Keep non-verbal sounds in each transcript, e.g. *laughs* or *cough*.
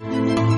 Música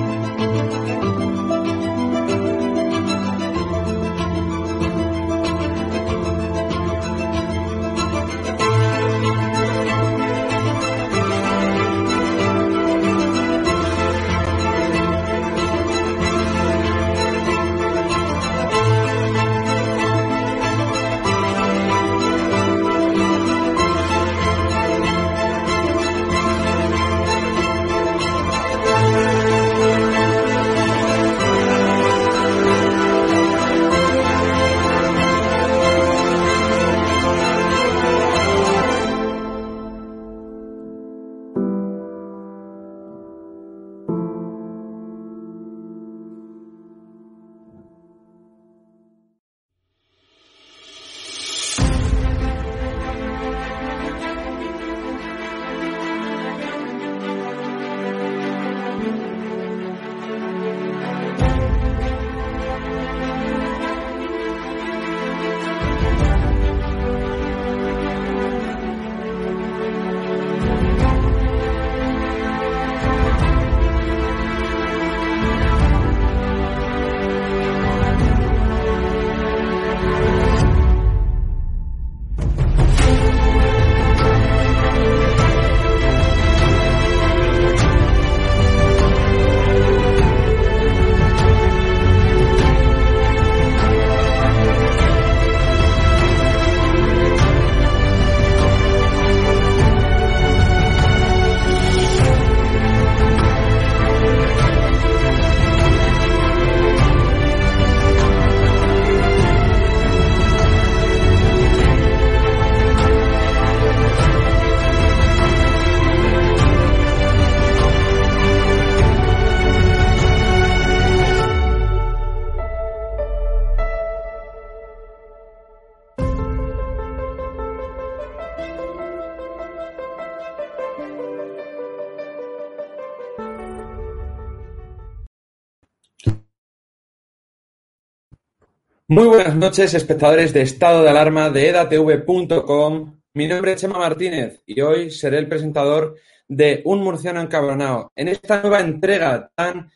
Muy buenas noches, espectadores de Estado de Alarma de edatv.com. Mi nombre es Chema Martínez y hoy seré el presentador de Un Murciano Encabronado. En esta nueva entrega tan,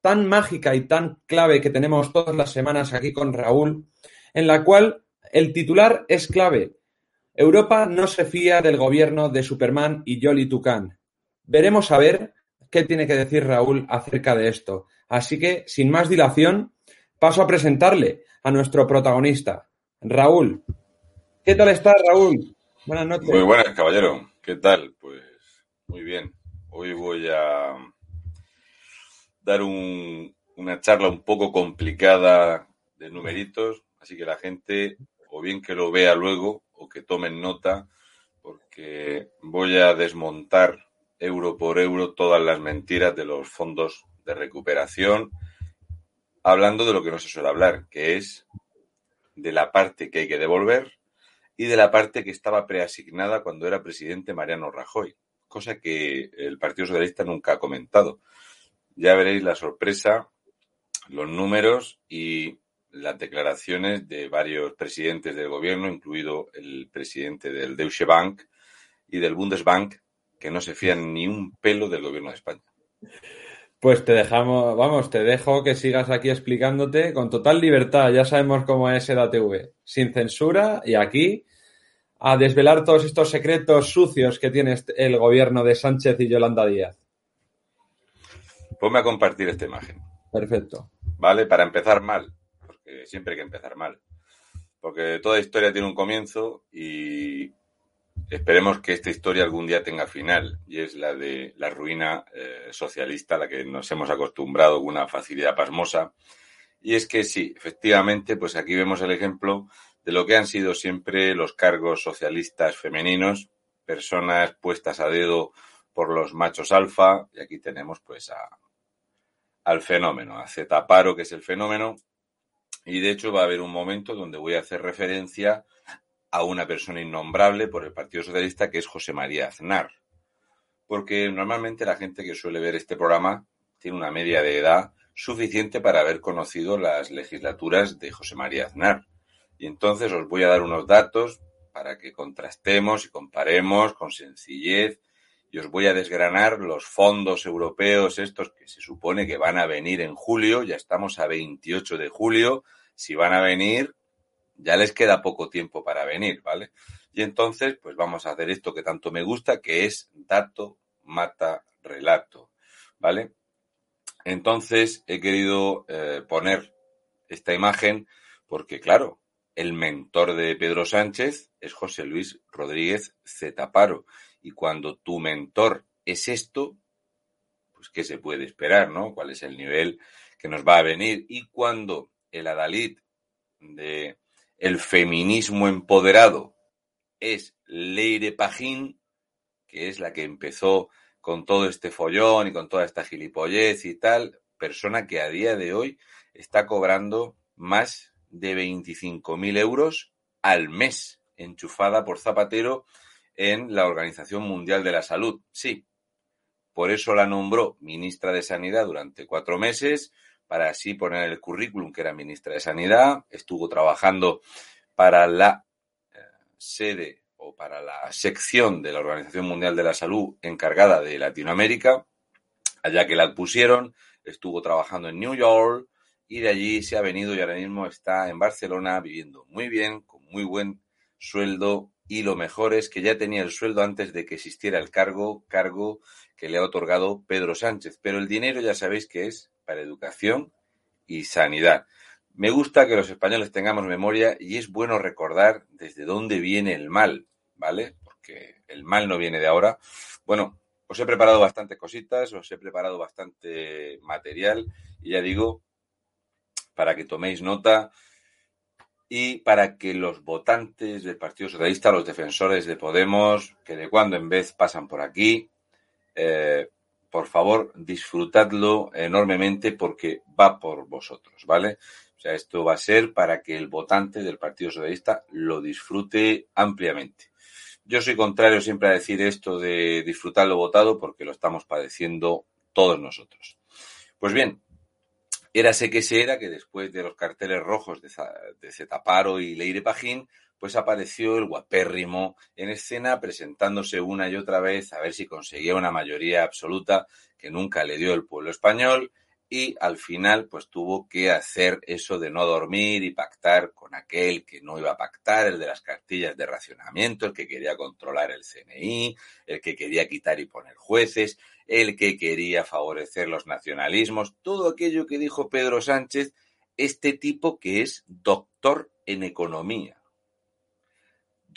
tan mágica y tan clave que tenemos todas las semanas aquí con Raúl, en la cual el titular es clave. Europa no se fía del gobierno de Superman y Jolly Tucán. Veremos a ver qué tiene que decir Raúl acerca de esto. Así que, sin más dilación, paso a presentarle a nuestro protagonista, Raúl. ¿Qué tal estás, Raúl? Buenas noches. Muy buenas, caballero. ¿Qué tal? Pues muy bien. Hoy voy a dar una charla un poco complicada de numeritos, así que la gente, o bien que lo vea luego, o que tomen nota, porque voy a desmontar euro por euro todas las mentiras de los fondos de recuperación hablando de lo que no se suele hablar, que es de la parte que hay que devolver y de la parte que estaba preasignada cuando era presidente Mariano Rajoy, cosa que el Partido Socialista nunca ha comentado. Ya veréis la sorpresa, los números y las declaraciones de varios presidentes del gobierno, incluido el presidente del Deutsche Bank y del Bundesbank, que no se fían ni un pelo del gobierno de España. Pues te dejamos, vamos, te dejo que sigas aquí explicándote con total libertad. Ya sabemos cómo es EDATV, sin censura y aquí a desvelar todos estos secretos sucios que tiene este, el gobierno de Sánchez y Yolanda Díaz. Ponme a compartir esta imagen. Perfecto. Vale, para empezar mal, porque siempre hay que empezar mal. Porque toda historia tiene un comienzo y Esperemos que esta historia algún día tenga final y es la de la ruina eh, socialista a la que nos hemos acostumbrado con una facilidad pasmosa. Y es que sí, efectivamente, pues aquí vemos el ejemplo de lo que han sido siempre los cargos socialistas femeninos, personas puestas a dedo por los machos alfa, y aquí tenemos pues a, al fenómeno, a Zetaparo, que es el fenómeno, y de hecho va a haber un momento donde voy a hacer referencia a una persona innombrable por el Partido Socialista, que es José María Aznar. Porque normalmente la gente que suele ver este programa tiene una media de edad suficiente para haber conocido las legislaturas de José María Aznar. Y entonces os voy a dar unos datos para que contrastemos y comparemos con sencillez y os voy a desgranar los fondos europeos estos que se supone que van a venir en julio, ya estamos a 28 de julio, si van a venir, ya les queda poco tiempo para venir, ¿vale? Y entonces, pues vamos a hacer esto que tanto me gusta, que es dato mata relato, ¿vale? Entonces he querido eh, poner esta imagen porque, claro, el mentor de Pedro Sánchez es José Luis Rodríguez Zetaparo. Y cuando tu mentor es esto, pues qué se puede esperar, ¿no? ¿Cuál es el nivel que nos va a venir? Y cuando el adalid de el feminismo empoderado es Leire Pajín, que es la que empezó con todo este follón y con toda esta gilipollez y tal, persona que a día de hoy está cobrando más de 25.000 euros al mes, enchufada por Zapatero en la Organización Mundial de la Salud. Sí, por eso la nombró ministra de Sanidad durante cuatro meses, para así poner el currículum que era ministra de Sanidad, estuvo trabajando para la eh, sede o para la sección de la Organización Mundial de la Salud encargada de Latinoamérica, allá que la pusieron, estuvo trabajando en New York y de allí se ha venido y ahora mismo está en Barcelona viviendo muy bien, con muy buen sueldo y lo mejor es que ya tenía el sueldo antes de que existiera el cargo, cargo que le ha otorgado Pedro Sánchez. Pero el dinero ya sabéis que es para educación y sanidad. Me gusta que los españoles tengamos memoria y es bueno recordar desde dónde viene el mal, ¿vale? Porque el mal no viene de ahora. Bueno, os he preparado bastantes cositas, os he preparado bastante material y ya digo, para que toméis nota y para que los votantes del Partido Socialista, los defensores de Podemos, que de cuando en vez pasan por aquí, eh, por favor, disfrutadlo enormemente porque va por vosotros, ¿vale? O sea, esto va a ser para que el votante del Partido Socialista lo disfrute ampliamente. Yo soy contrario siempre a decir esto de disfrutar lo votado porque lo estamos padeciendo todos nosotros. Pues bien, érase que se era que después de los carteles rojos de, Zetaparo y Leire Pajín, pues apareció el guapérrimo en escena presentándose una y otra vez a ver si conseguía una mayoría absoluta que nunca le dio el pueblo español y al final pues tuvo que hacer eso de no dormir y pactar con aquel que no iba a pactar, el de las cartillas de racionamiento, el que quería controlar el CNI, el que quería quitar y poner jueces, el que quería favorecer los nacionalismos, todo aquello que dijo Pedro Sánchez, este tipo que es doctor en economía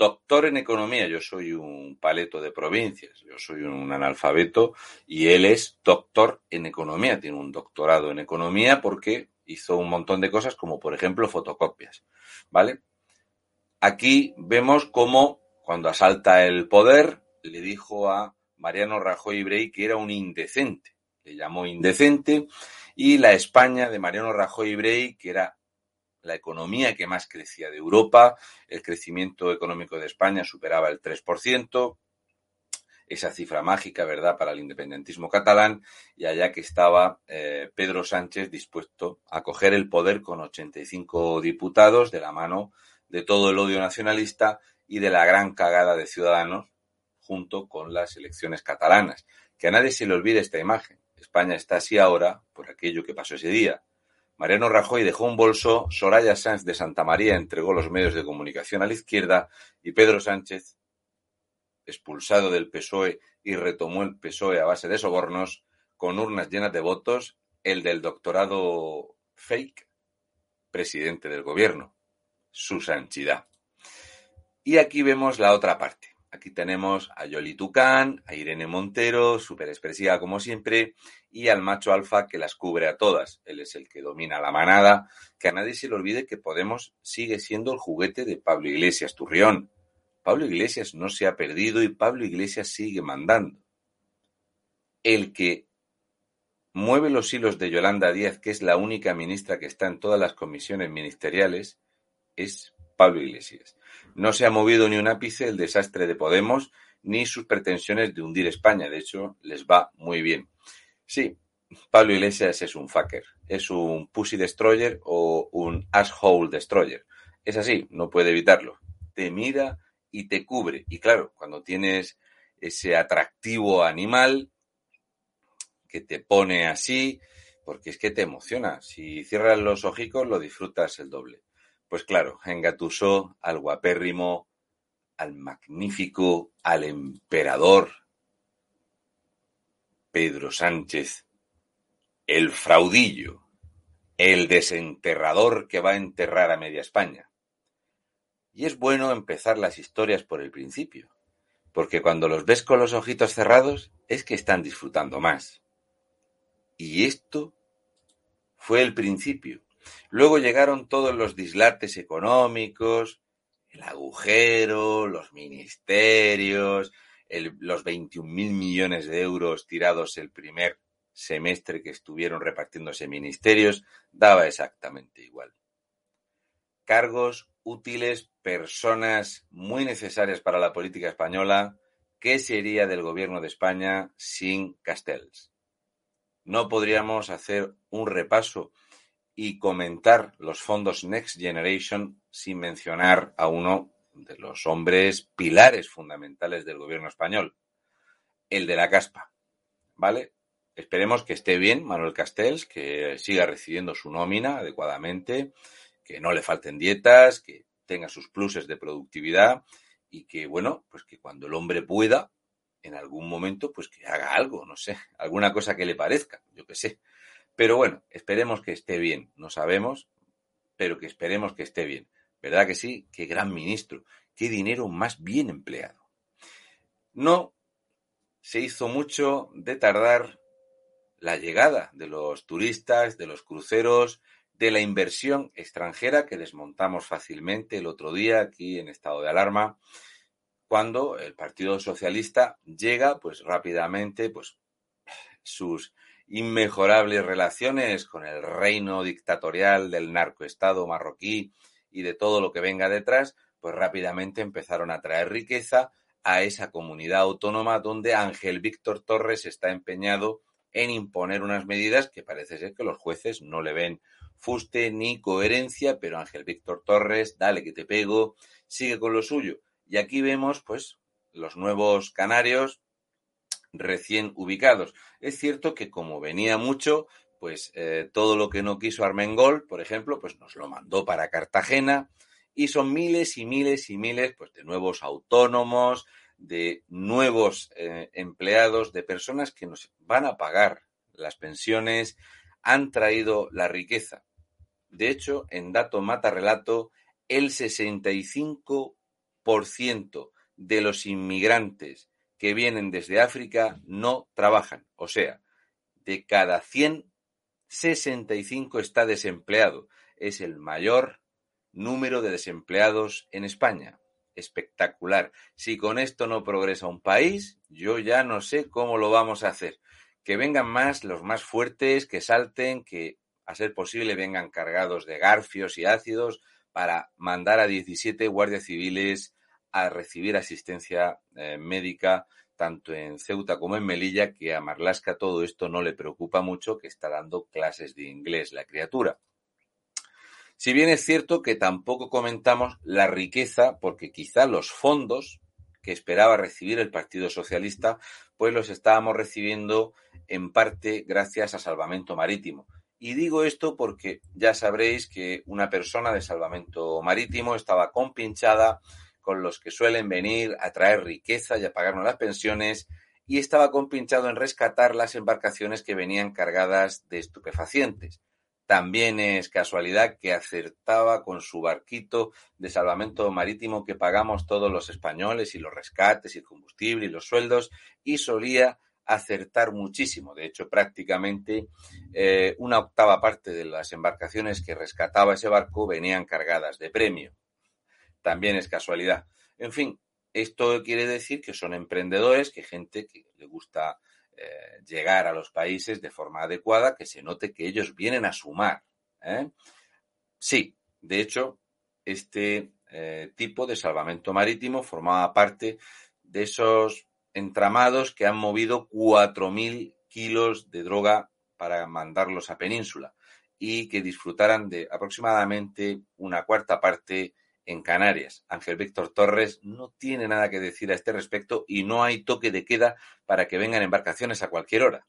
doctor en economía, yo soy un paleto de provincias, yo soy un analfabeto y él es doctor en economía, tiene un doctorado en economía porque hizo un montón de cosas como por ejemplo fotocopias, ¿vale? Aquí vemos cómo cuando asalta el poder le dijo a Mariano Rajoy Brey que era un indecente, le llamó indecente. Y la España de Mariano Rajoy Brey que era la economía que más crecía de Europa, el crecimiento económico de España superaba el 3%, esa cifra mágica, ¿verdad?, para el independentismo catalán, y allá que estaba eh, Pedro Sánchez dispuesto a coger el poder con 85 diputados de la mano de todo el odio nacionalista y de la gran cagada de ciudadanos junto con las elecciones catalanas. Que a nadie se le olvide esta imagen. España está así ahora por aquello que pasó ese día. Mariano Rajoy dejó un bolso, Soraya Sánchez de Santa María entregó los medios de comunicación a la izquierda y Pedro Sánchez, expulsado del PSOE y retomó el PSOE a base de sobornos, con urnas llenas de votos, el del doctorado fake, presidente del gobierno, su santidad. Y aquí vemos la otra parte. Aquí tenemos a Yoli Tucán, a Irene Montero, súper expresiva como siempre, y al macho alfa que las cubre a todas. Él es el que domina la manada. Que a nadie se le olvide que Podemos sigue siendo el juguete de Pablo Iglesias Turrión. Pablo Iglesias no se ha perdido y Pablo Iglesias sigue mandando. El que mueve los hilos de Yolanda Díaz, que es la única ministra que está en todas las comisiones ministeriales, es Pablo Iglesias. No se ha movido ni un ápice el desastre de Podemos ni sus pretensiones de hundir España. De hecho, les va muy bien. Sí, Pablo Iglesias es un fucker, es un pussy destroyer o un asshole destroyer. Es así, no puede evitarlo. Te mira y te cubre. Y claro, cuando tienes ese atractivo animal que te pone así, porque es que te emociona. Si cierras los ojicos, lo disfrutas el doble. Pues claro, engatusó al guapérrimo, al magnífico, al emperador Pedro Sánchez, el fraudillo, el desenterrador que va a enterrar a media España. Y es bueno empezar las historias por el principio, porque cuando los ves con los ojitos cerrados es que están disfrutando más. Y esto fue el principio. Luego llegaron todos los dislates económicos, el agujero, los ministerios, los 21 mil millones de euros tirados el primer semestre que estuvieron repartiéndose ministerios, daba exactamente igual. Cargos útiles, personas muy necesarias para la política española, ¿qué sería del gobierno de España sin Castells? No podríamos hacer un repaso y comentar los fondos Next Generation sin mencionar a uno de los hombres pilares fundamentales del gobierno español, el de la caspa. ¿Vale? Esperemos que esté bien Manuel Castells, que siga recibiendo su nómina adecuadamente, que no le falten dietas, que tenga sus pluses de productividad y que, bueno, pues que cuando el hombre pueda, en algún momento, pues que haga algo, no sé, alguna cosa que le parezca, yo qué sé. Pero bueno, esperemos que esté bien, no sabemos, pero que esperemos que esté bien. ¿Verdad que sí? Qué gran ministro, qué dinero más bien empleado. No se hizo mucho de tardar la llegada de los turistas, de los cruceros, de la inversión extranjera que desmontamos fácilmente el otro día aquí en estado de alarma, cuando el Partido Socialista llega pues rápidamente pues sus inmejorables relaciones con el reino dictatorial del narcoestado marroquí y de todo lo que venga detrás, pues rápidamente empezaron a traer riqueza a esa comunidad autónoma donde Ángel Víctor Torres está empeñado en imponer unas medidas que parece ser que los jueces no le ven fuste ni coherencia, pero Ángel Víctor Torres, dale que te pego, sigue con lo suyo. Y aquí vemos, pues, los nuevos canarios recién ubicados. Es cierto que como venía mucho, pues eh, todo lo que no quiso Armengol, por ejemplo, pues nos lo mandó para Cartagena y son miles y miles y miles pues, de nuevos autónomos, de nuevos eh, empleados, de personas que nos van a pagar las pensiones, han traído la riqueza. De hecho, en dato mata relato, el 65% de los inmigrantes que vienen desde África no trabajan. O sea, de cada 100 65 está desempleado. Es el mayor número de desempleados en España. Espectacular. Si con esto no progresa un país, yo ya no sé cómo lo vamos a hacer. Que vengan más los más fuertes, que salten, que a ser posible vengan cargados de garfios y ácidos para mandar a 17 guardias civiles a recibir asistencia eh, médica tanto en Ceuta como en Melilla, que a Marlasca todo esto no le preocupa mucho, que está dando clases de inglés la criatura. Si bien es cierto que tampoco comentamos la riqueza, porque quizá los fondos que esperaba recibir el Partido Socialista, pues los estábamos recibiendo en parte gracias a Salvamento Marítimo. Y digo esto porque ya sabréis que una persona de Salvamento Marítimo estaba compinchada con los que suelen venir a traer riqueza y a pagarnos las pensiones, y estaba compinchado en rescatar las embarcaciones que venían cargadas de estupefacientes. También es casualidad que acertaba con su barquito de salvamento marítimo que pagamos todos los españoles y los rescates y el combustible y los sueldos y solía acertar muchísimo. De hecho, prácticamente eh, una octava parte de las embarcaciones que rescataba ese barco venían cargadas de premio también es casualidad. En fin, esto quiere decir que son emprendedores, que gente que le gusta eh, llegar a los países de forma adecuada, que se note que ellos vienen a sumar. ¿eh? Sí, de hecho, este eh, tipo de salvamento marítimo formaba parte de esos entramados que han movido 4.000 kilos de droga para mandarlos a península y que disfrutaran de aproximadamente una cuarta parte en Canarias. Ángel Víctor Torres no tiene nada que decir a este respecto y no hay toque de queda para que vengan embarcaciones a cualquier hora.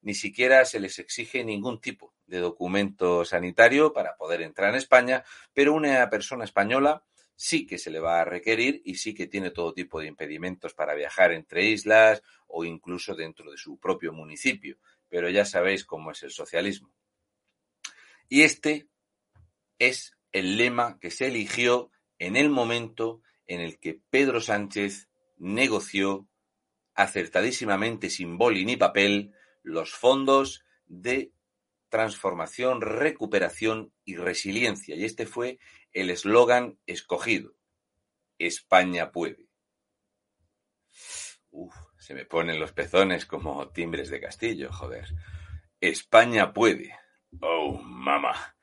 Ni siquiera se les exige ningún tipo de documento sanitario para poder entrar en España, pero una persona española sí que se le va a requerir y sí que tiene todo tipo de impedimentos para viajar entre islas o incluso dentro de su propio municipio. Pero ya sabéis cómo es el socialismo. Y este es el lema que se eligió en el momento en el que Pedro Sánchez negoció acertadísimamente sin boli ni papel los fondos de transformación, recuperación y resiliencia. Y este fue el eslogan escogido. España puede. Uf, se me ponen los pezones como timbres de castillo, joder. España puede. Oh, mamá.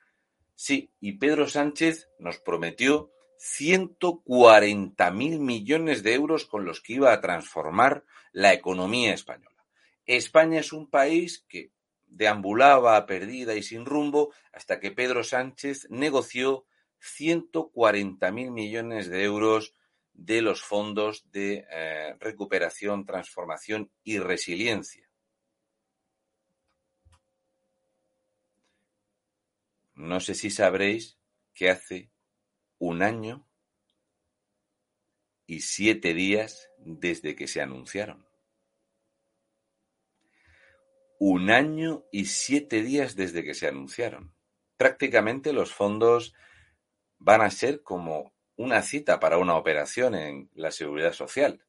Sí, y Pedro Sánchez nos prometió 140 mil millones de euros con los que iba a transformar la economía española. España es un país que deambulaba perdida y sin rumbo hasta que Pedro Sánchez negoció 140 mil millones de euros de los fondos de eh, recuperación, transformación y resiliencia. No sé si sabréis que hace un año y siete días desde que se anunciaron. Un año y siete días desde que se anunciaron. Prácticamente los fondos van a ser como una cita para una operación en la seguridad social.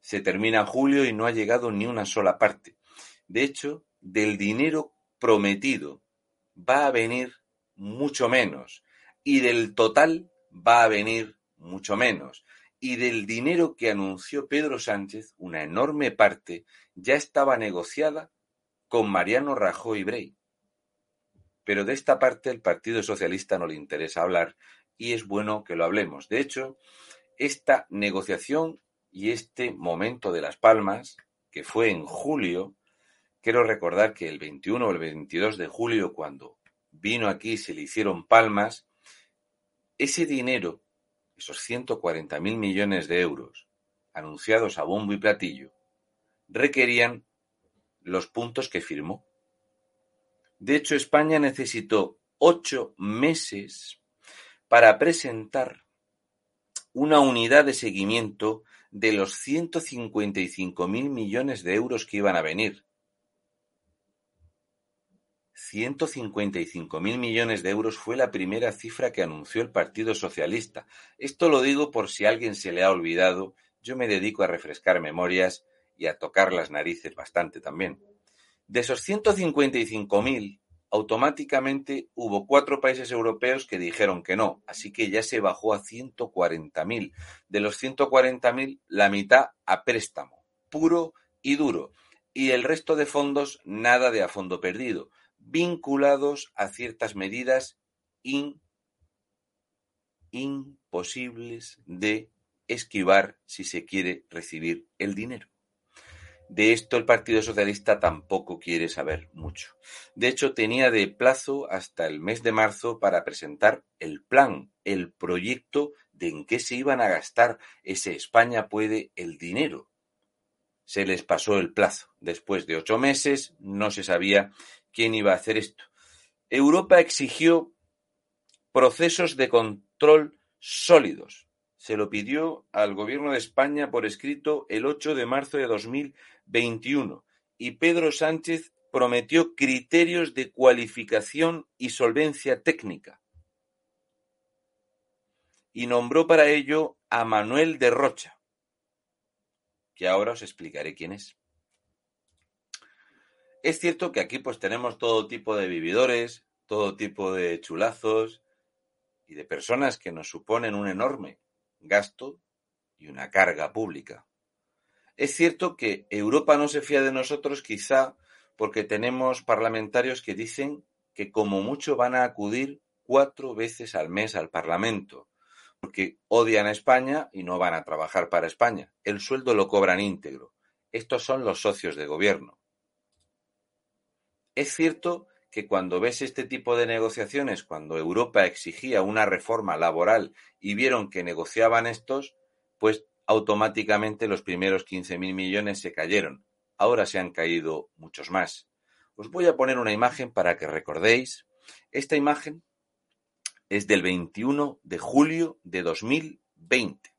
Se termina julio y no ha llegado ni una sola parte. De hecho, del dinero prometido va a venir mucho menos y del total va a venir mucho menos. Y del dinero que anunció Pedro Sánchez, una enorme parte ya estaba negociada con Mariano Rajoy Brey pero de esta parte el Partido Socialista no le interesa hablar y es bueno que lo hablemos. De hecho, esta negociación y este momento de las palmas, que fue en julio, quiero recordar que el 21 o el 22 de julio, cuando vino aquí se le hicieron palmas, ese dinero, esos 140 mil millones de euros, anunciados a bombo y platillo, requerían los puntos que firmó. De hecho, España necesitó ocho meses para presentar una unidad de seguimiento de los 155 mil millones de euros que iban a venir. 155 mil millones de euros fue la primera cifra que anunció el Partido Socialista. Esto lo digo por si a alguien se le ha olvidado. Yo me dedico a refrescar memorias y a tocar las narices bastante también. De esos 155.000, automáticamente hubo cuatro países europeos que dijeron que no, así que ya se bajó a 140.000. De los 140.000, la mitad a préstamo, puro y duro. Y el resto de fondos, nada de a fondo perdido, vinculados a ciertas medidas imposibles de esquivar si se quiere recibir el dinero. De esto el Partido Socialista tampoco quiere saber mucho. De hecho, tenía de plazo hasta el mes de marzo para presentar el plan, el proyecto de en qué se iban a gastar ese España puede el dinero. Se les pasó el plazo. Después de ocho meses no se sabía quién iba a hacer esto. Europa exigió procesos de control sólidos se lo pidió al Gobierno de España por escrito el 8 de marzo de 2021 y Pedro Sánchez prometió criterios de cualificación y solvencia técnica y nombró para ello a Manuel de Rocha, que ahora os explicaré quién es. Es cierto que aquí pues tenemos todo tipo de vividores, todo tipo de chulazos y de personas que nos suponen un enorme gasto y una carga pública. Es cierto que Europa no se fía de nosotros quizá porque tenemos parlamentarios que dicen que como mucho van a acudir cuatro veces al mes al Parlamento, porque odian a España y no van a trabajar para España. El sueldo lo cobran íntegro. Estos son los socios de gobierno. Es cierto que cuando ves este tipo de negociaciones, cuando Europa exigía una reforma laboral y vieron que negociaban estos, pues automáticamente los primeros 15.000 millones se cayeron. Ahora se han caído muchos más. Os voy a poner una imagen para que recordéis. Esta imagen es del 21 de julio de 2020.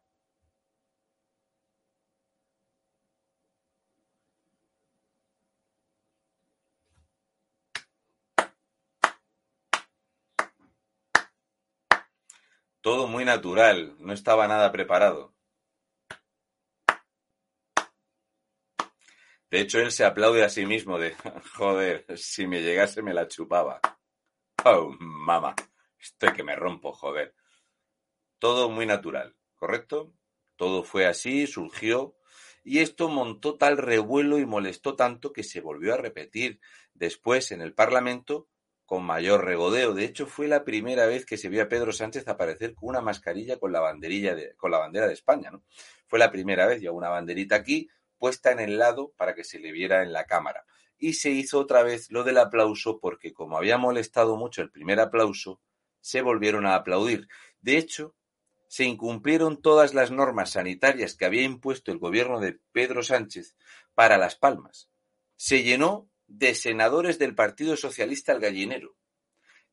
Todo muy natural, no estaba nada preparado. De hecho, él se aplaude a sí mismo de, *laughs* joder, si me llegase me la chupaba. Oh, mamá, estoy que me rompo, joder. Todo muy natural, ¿correcto? Todo fue así, surgió, y esto montó tal revuelo y molestó tanto que se volvió a repetir después en el Parlamento con mayor regodeo. De hecho, fue la primera vez que se vio a Pedro Sánchez aparecer con una mascarilla con la banderilla de, con la bandera de España, ¿no? Fue la primera vez, ya una banderita aquí, puesta en el lado para que se le viera en la cámara. Y se hizo otra vez lo del aplauso porque como había molestado mucho el primer aplauso, se volvieron a aplaudir. De hecho, se incumplieron todas las normas sanitarias que había impuesto el gobierno de Pedro Sánchez para Las Palmas. Se llenó de senadores del Partido Socialista al gallinero.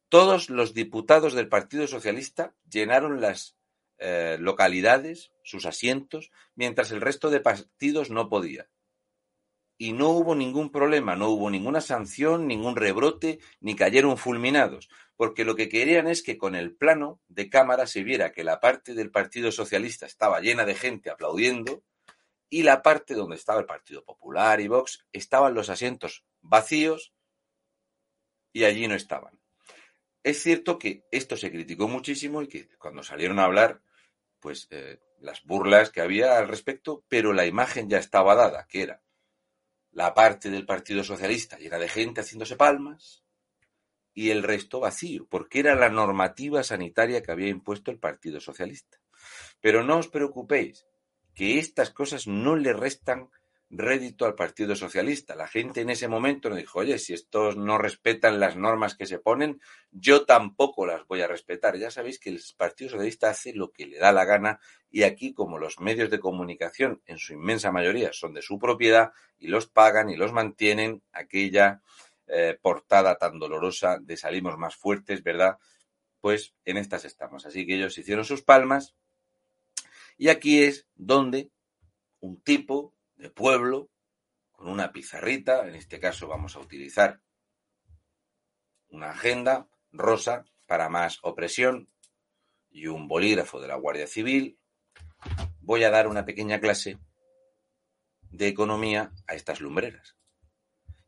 Todos los diputados del Partido Socialista llenaron las eh, localidades, sus asientos, mientras el resto de partidos no podía. Y no hubo ningún problema, no hubo ninguna sanción, ningún rebrote, ni cayeron fulminados, porque lo que querían es que con el plano de cámara se viera que la parte del Partido Socialista estaba llena de gente aplaudiendo y la parte donde estaba el Partido Popular y Vox estaban los asientos vacíos y allí no estaban. Es cierto que esto se criticó muchísimo y que cuando salieron a hablar, pues eh, las burlas que había al respecto, pero la imagen ya estaba dada, que era la parte del Partido Socialista llena de gente haciéndose palmas y el resto vacío, porque era la normativa sanitaria que había impuesto el Partido Socialista. Pero no os preocupéis, que estas cosas no le restan rédito al Partido Socialista. La gente en ese momento nos dijo, oye, si estos no respetan las normas que se ponen, yo tampoco las voy a respetar. Ya sabéis que el Partido Socialista hace lo que le da la gana y aquí, como los medios de comunicación en su inmensa mayoría son de su propiedad y los pagan y los mantienen, aquella eh, portada tan dolorosa de salimos más fuertes, ¿verdad? Pues en estas estamos. Así que ellos hicieron sus palmas y aquí es donde un tipo de pueblo con una pizarrita, en este caso vamos a utilizar una agenda rosa para más opresión y un bolígrafo de la Guardia Civil, voy a dar una pequeña clase de economía a estas lumbreras.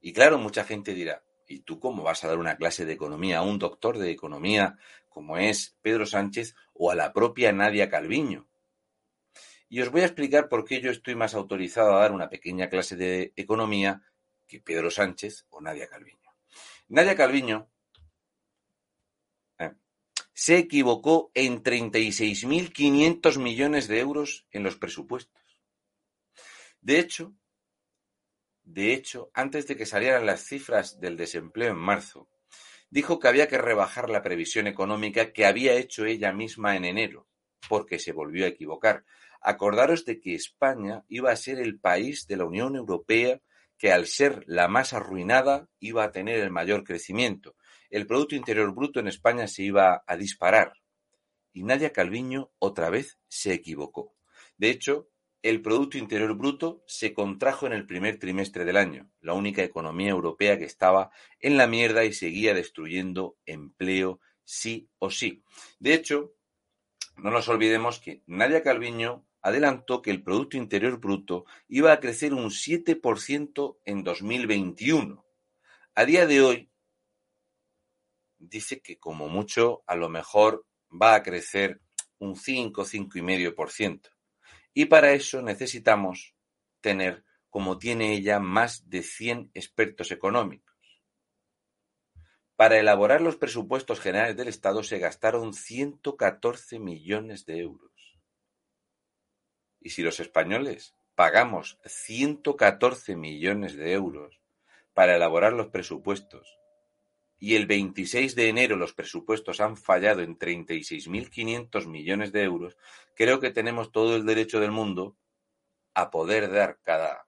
Y claro, mucha gente dirá, ¿y tú cómo vas a dar una clase de economía a un doctor de economía como es Pedro Sánchez o a la propia Nadia Calviño? Y os voy a explicar por qué yo estoy más autorizado a dar una pequeña clase de economía que Pedro Sánchez o Nadia Calviño. Nadia Calviño eh, se equivocó en 36.500 millones de euros en los presupuestos. De hecho, de hecho, antes de que salieran las cifras del desempleo en marzo, dijo que había que rebajar la previsión económica que había hecho ella misma en enero, porque se volvió a equivocar. Acordaros de que España iba a ser el país de la Unión Europea que al ser la más arruinada iba a tener el mayor crecimiento. El Producto Interior Bruto en España se iba a disparar. Y Nadia Calviño otra vez se equivocó. De hecho, el Producto Interior Bruto se contrajo en el primer trimestre del año, la única economía europea que estaba en la mierda y seguía destruyendo empleo sí o sí. De hecho, no nos olvidemos que Nadia Calviño adelantó que el Producto Interior Bruto iba a crecer un 7% en 2021. A día de hoy, dice que como mucho, a lo mejor va a crecer un 5, 5,5%. Y para eso necesitamos tener, como tiene ella, más de 100 expertos económicos. Para elaborar los presupuestos generales del Estado se gastaron 114 millones de euros. Y si los españoles pagamos 114 millones de euros para elaborar los presupuestos y el 26 de enero los presupuestos han fallado en 36.500 millones de euros, creo que tenemos todo el derecho del mundo a poder dar cada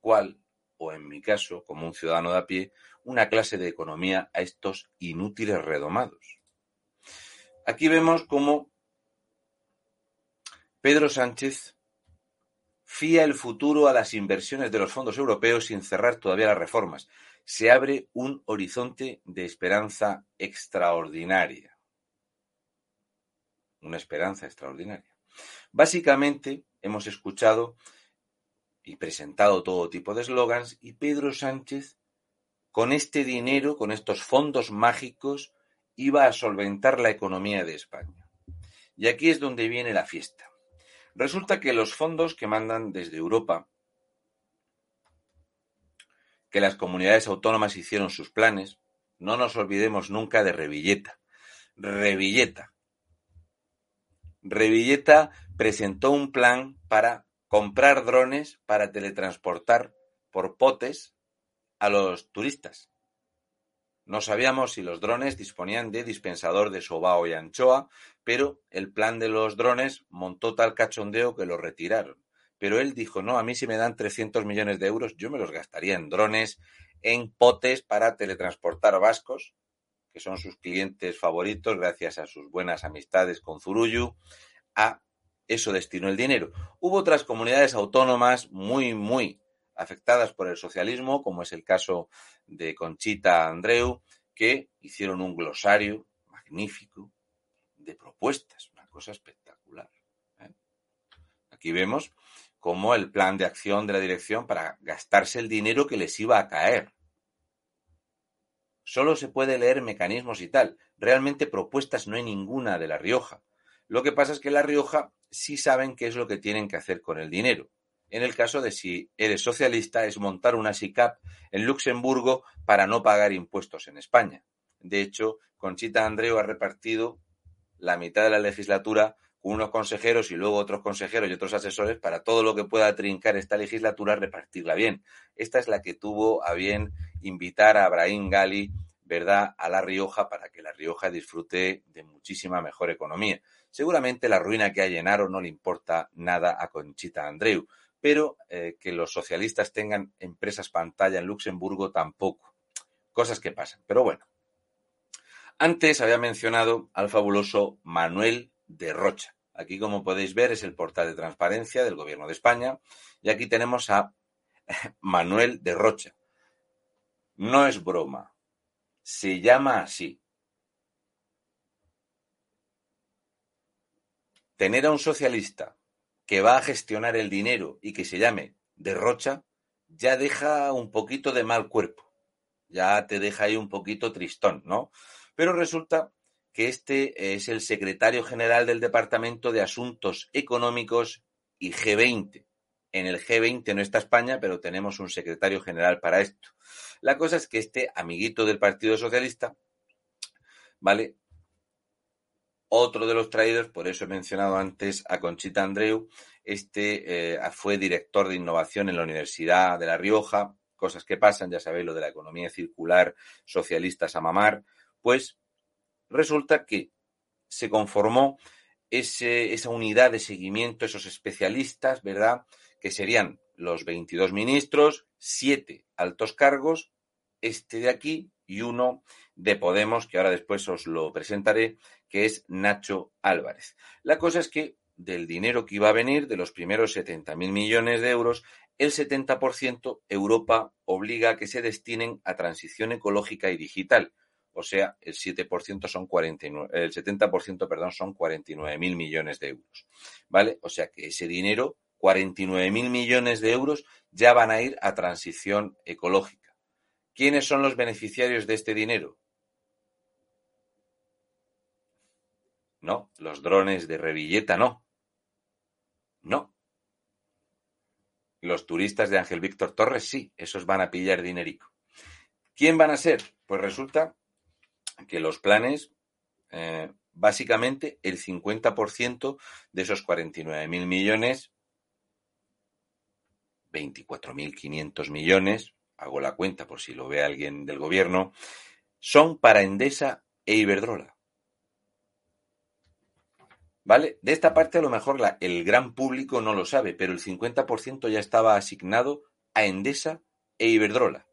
cual, o en mi caso, como un ciudadano de a pie, una clase de economía a estos inútiles redomados. Aquí vemos cómo Pedro Sánchez fía el futuro a las inversiones de los fondos europeos sin cerrar todavía las reformas. Se abre un horizonte de esperanza extraordinaria. Una esperanza extraordinaria. Básicamente, hemos escuchado y presentado todo tipo de eslogans y Pedro Sánchez, con este dinero, con estos fondos mágicos, iba a solventar la economía de España. Y aquí es donde viene la fiesta. Resulta que los fondos que mandan desde Europa, que las comunidades autónomas hicieron sus planes, no nos olvidemos nunca de Revilleta. Revilleta. Revilleta presentó un plan para comprar drones para teletransportar por potes a los turistas. No sabíamos si los drones disponían de dispensador de sobao y anchoa, pero el plan de los drones montó tal cachondeo que lo retiraron. Pero él dijo, no, a mí si me dan 300 millones de euros, yo me los gastaría en drones, en potes para teletransportar vascos, que son sus clientes favoritos gracias a sus buenas amistades con Zurullu, a eso destinó el dinero. Hubo otras comunidades autónomas muy, muy afectadas por el socialismo, como es el caso de Conchita Andreu, que hicieron un glosario magnífico de propuestas, una cosa espectacular. ¿eh? Aquí vemos cómo el plan de acción de la dirección para gastarse el dinero que les iba a caer. Solo se puede leer mecanismos y tal. Realmente propuestas no hay ninguna de La Rioja. Lo que pasa es que La Rioja sí saben qué es lo que tienen que hacer con el dinero en el caso de si eres socialista, es montar una SICAP en Luxemburgo para no pagar impuestos en España. De hecho, Conchita Andreu ha repartido la mitad de la legislatura con unos consejeros y luego otros consejeros y otros asesores para todo lo que pueda trincar esta legislatura repartirla bien. Esta es la que tuvo a bien invitar a Abraham Gali, ¿verdad?, a La Rioja para que La Rioja disfrute de muchísima mejor economía. Seguramente la ruina que hay en Aro no le importa nada a Conchita Andreu, pero eh, que los socialistas tengan empresas pantalla en Luxemburgo tampoco. Cosas que pasan. Pero bueno. Antes había mencionado al fabuloso Manuel de Rocha. Aquí, como podéis ver, es el portal de transparencia del Gobierno de España. Y aquí tenemos a *laughs* Manuel de Rocha. No es broma. Se llama así. Tener a un socialista que va a gestionar el dinero y que se llame derrocha, ya deja un poquito de mal cuerpo, ya te deja ahí un poquito tristón, ¿no? Pero resulta que este es el secretario general del Departamento de Asuntos Económicos y G20. En el G20 no está España, pero tenemos un secretario general para esto. La cosa es que este amiguito del Partido Socialista, ¿vale? Otro de los traídos, por eso he mencionado antes a Conchita Andreu, este eh, fue director de innovación en la Universidad de La Rioja, cosas que pasan, ya sabéis, lo de la economía circular, socialistas a mamar, pues resulta que se conformó ese, esa unidad de seguimiento, esos especialistas, ¿verdad? Que serían los 22 ministros, siete altos cargos, este de aquí y uno de Podemos, que ahora después os lo presentaré, que es Nacho Álvarez. La cosa es que del dinero que iba a venir, de los primeros 70.000 millones de euros, el 70% Europa obliga a que se destinen a transición ecológica y digital. O sea, el 7% son 49, el 70%, perdón, son 49.000 millones de euros. ¿Vale? O sea que ese dinero, 49.000 millones de euros, ya van a ir a transición ecológica. ¿Quiénes son los beneficiarios de este dinero? No, los drones de Revilleta no. No. Los turistas de Ángel Víctor Torres sí, esos van a pillar dinerico. ¿Quién van a ser? Pues resulta que los planes, eh, básicamente el 50% de esos 49.000 millones, 24.500 millones, hago la cuenta por si lo ve alguien del gobierno, son para Endesa e Iberdrola. ¿Vale? De esta parte a lo mejor la, el gran público no lo sabe, pero el 50% ya estaba asignado a Endesa e Iberdrola.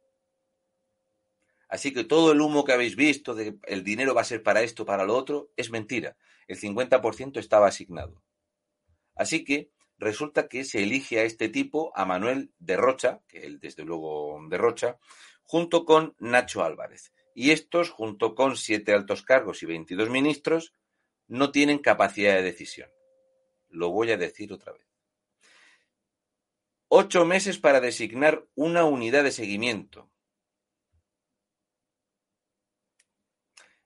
Así que todo el humo que habéis visto de que el dinero va a ser para esto, para lo otro, es mentira. El 50% estaba asignado. Así que resulta que se elige a este tipo, a Manuel de Rocha, que él desde luego de Rocha, junto con Nacho Álvarez. Y estos, junto con siete altos cargos y 22 ministros, no tienen capacidad de decisión. Lo voy a decir otra vez. Ocho meses para designar una unidad de seguimiento.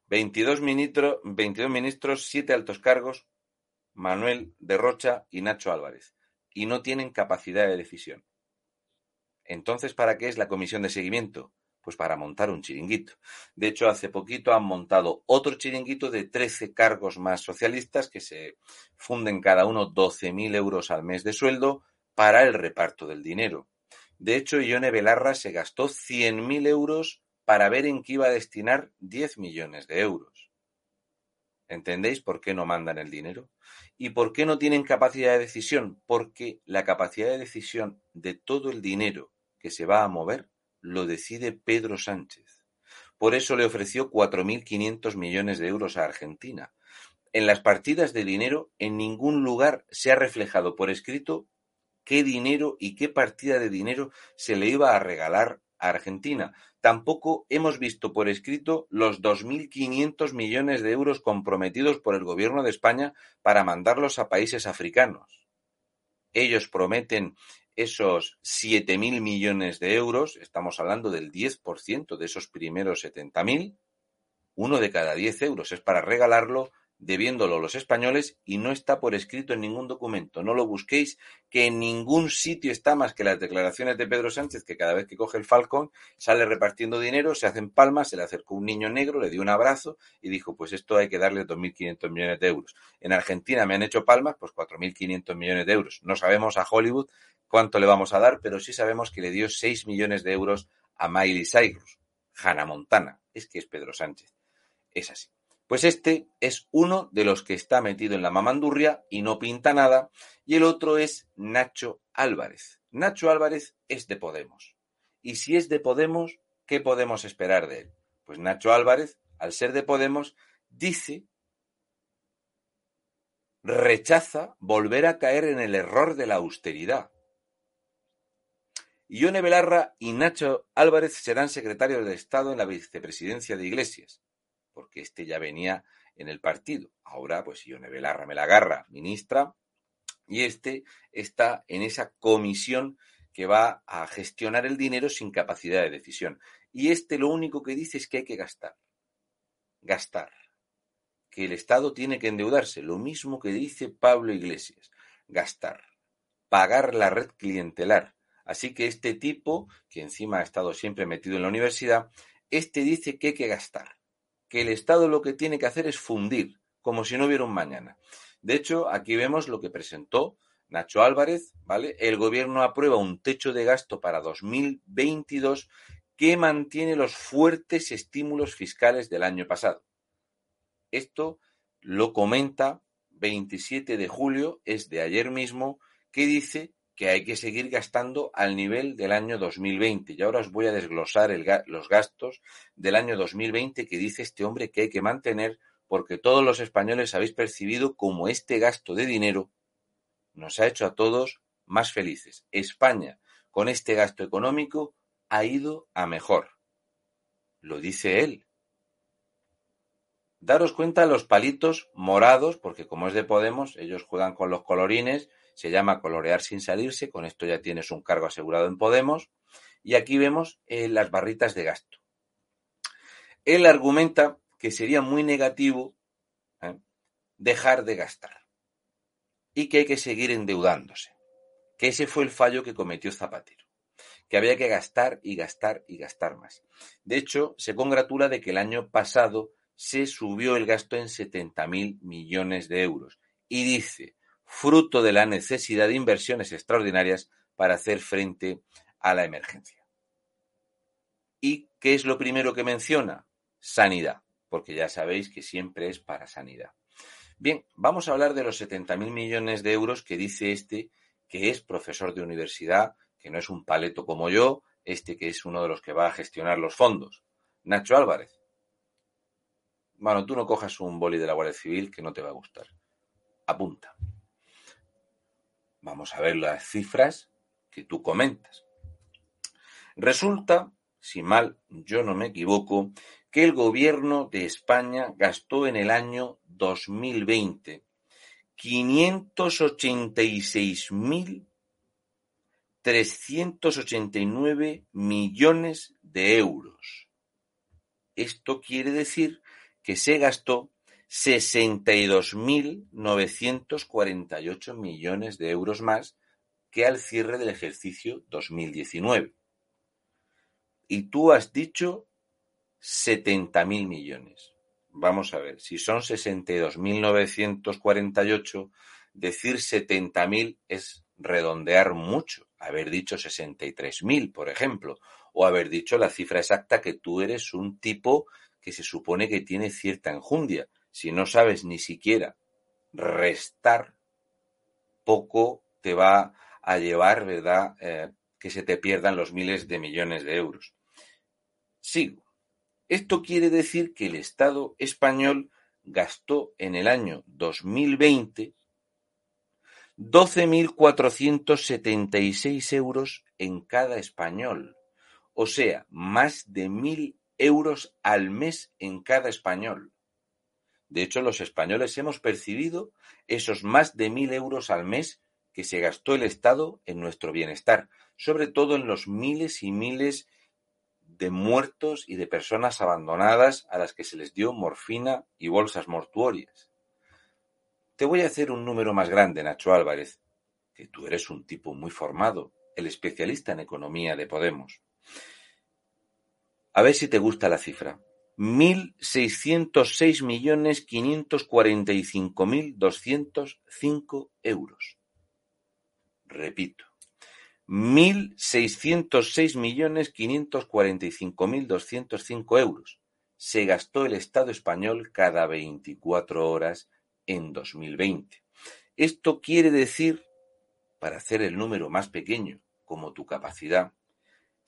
22 ministros, 22 ministros, siete altos cargos, Manuel de Rocha y Nacho Álvarez, y no tienen capacidad de decisión. Entonces, ¿para qué es la comisión de seguimiento? Pues para montar un chiringuito. De hecho, hace poquito han montado otro chiringuito de 13 cargos más socialistas que se funden cada uno 12.000 euros al mes de sueldo para el reparto del dinero. De hecho, Ione Belarra se gastó 100.000 euros para ver en qué iba a destinar 10 millones de euros. ¿Entendéis por qué no mandan el dinero? ¿Y por qué no tienen capacidad de decisión? Porque la capacidad de decisión de todo el dinero que se va a mover lo decide Pedro Sánchez. Por eso le ofreció 4.500 millones de euros a Argentina. En las partidas de dinero, en ningún lugar se ha reflejado por escrito qué dinero y qué partida de dinero se le iba a regalar a Argentina. Tampoco hemos visto por escrito los 2.500 millones de euros comprometidos por el gobierno de España para mandarlos a países africanos. Ellos prometen esos 7.000 millones de euros, estamos hablando del 10% de esos primeros 70.000, uno de cada 10 euros es para regalarlo debiéndolo los españoles y no está por escrito en ningún documento. No lo busquéis, que en ningún sitio está más que las declaraciones de Pedro Sánchez, que cada vez que coge el Falcón sale repartiendo dinero, se hacen palmas, se le acercó un niño negro, le dio un abrazo y dijo, pues esto hay que darle 2.500 millones de euros. En Argentina me han hecho palmas, pues 4.500 millones de euros. No sabemos a Hollywood cuánto le vamos a dar, pero sí sabemos que le dio 6 millones de euros a Miley Cyrus, Hannah Montana. Es que es Pedro Sánchez. Es así. Pues este es uno de los que está metido en la mamandurria y no pinta nada, y el otro es Nacho Álvarez. Nacho Álvarez es de Podemos. Y si es de Podemos, ¿qué podemos esperar de él? Pues Nacho Álvarez, al ser de Podemos, dice, rechaza volver a caer en el error de la austeridad. Ione Belarra y Nacho Álvarez serán secretarios de Estado en la vicepresidencia de Iglesias porque este ya venía en el partido. Ahora, pues Ione Belarra me la agarra, ministra, y este está en esa comisión que va a gestionar el dinero sin capacidad de decisión. Y este lo único que dice es que hay que gastar. Gastar. Que el Estado tiene que endeudarse. Lo mismo que dice Pablo Iglesias. Gastar. Pagar la red clientelar. Así que este tipo, que encima ha estado siempre metido en la universidad, este dice que hay que gastar que el Estado lo que tiene que hacer es fundir, como si no hubiera un mañana. De hecho, aquí vemos lo que presentó Nacho Álvarez, ¿vale? El gobierno aprueba un techo de gasto para 2022 que mantiene los fuertes estímulos fiscales del año pasado. Esto lo comenta 27 de julio, es de ayer mismo, que dice que hay que seguir gastando al nivel del año 2020. Y ahora os voy a desglosar los gastos del año 2020 que dice este hombre que hay que mantener porque todos los españoles habéis percibido como este gasto de dinero nos ha hecho a todos más felices. España, con este gasto económico, ha ido a mejor. Lo dice él. Daros cuenta los palitos morados, porque como es de Podemos, ellos juegan con los colorines se llama colorear sin salirse, con esto ya tienes un cargo asegurado en Podemos, y aquí vemos eh, las barritas de gasto. Él argumenta que sería muy negativo ¿eh? dejar de gastar y que hay que seguir endeudándose, que ese fue el fallo que cometió Zapatero, que había que gastar y gastar y gastar más. De hecho, se congratula de que el año pasado se subió el gasto en 70.000 millones de euros y dice, fruto de la necesidad de inversiones extraordinarias para hacer frente a la emergencia. ¿Y qué es lo primero que menciona? sanidad, porque ya sabéis que siempre es para sanidad. Bien, vamos a hablar de los 70.000 millones de euros que dice este, que es profesor de universidad, que no es un paleto como yo, este que es uno de los que va a gestionar los fondos. Nacho Álvarez. Bueno, tú no cojas un boli de la Guardia Civil que no te va a gustar. Apunta. Vamos a ver las cifras que tú comentas. Resulta, si mal yo no me equivoco, que el gobierno de España gastó en el año 2020 586.389 millones de euros. Esto quiere decir que se gastó 62.948 millones de euros más que al cierre del ejercicio 2019. Y tú has dicho 70.000 millones. Vamos a ver, si son 62.948, decir 70.000 es redondear mucho. Haber dicho 63.000, por ejemplo, o haber dicho la cifra exacta que tú eres un tipo que se supone que tiene cierta enjundia. Si no sabes ni siquiera restar, poco te va a llevar, ¿verdad?, eh, que se te pierdan los miles de millones de euros. Sigo. Esto quiere decir que el Estado español gastó en el año 2020 12.476 euros en cada español, o sea, más de mil euros al mes en cada español. De hecho, los españoles hemos percibido esos más de mil euros al mes que se gastó el Estado en nuestro bienestar, sobre todo en los miles y miles de muertos y de personas abandonadas a las que se les dio morfina y bolsas mortuorias. Te voy a hacer un número más grande, Nacho Álvarez, que tú eres un tipo muy formado, el especialista en economía de Podemos. A ver si te gusta la cifra. 1.606.545.205 euros. Repito, 1.606.545.205 euros se gastó el Estado español cada 24 horas en 2020. Esto quiere decir, para hacer el número más pequeño, como tu capacidad,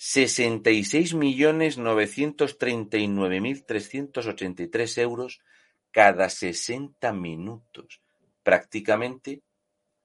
66.939.383 euros cada 60 minutos, prácticamente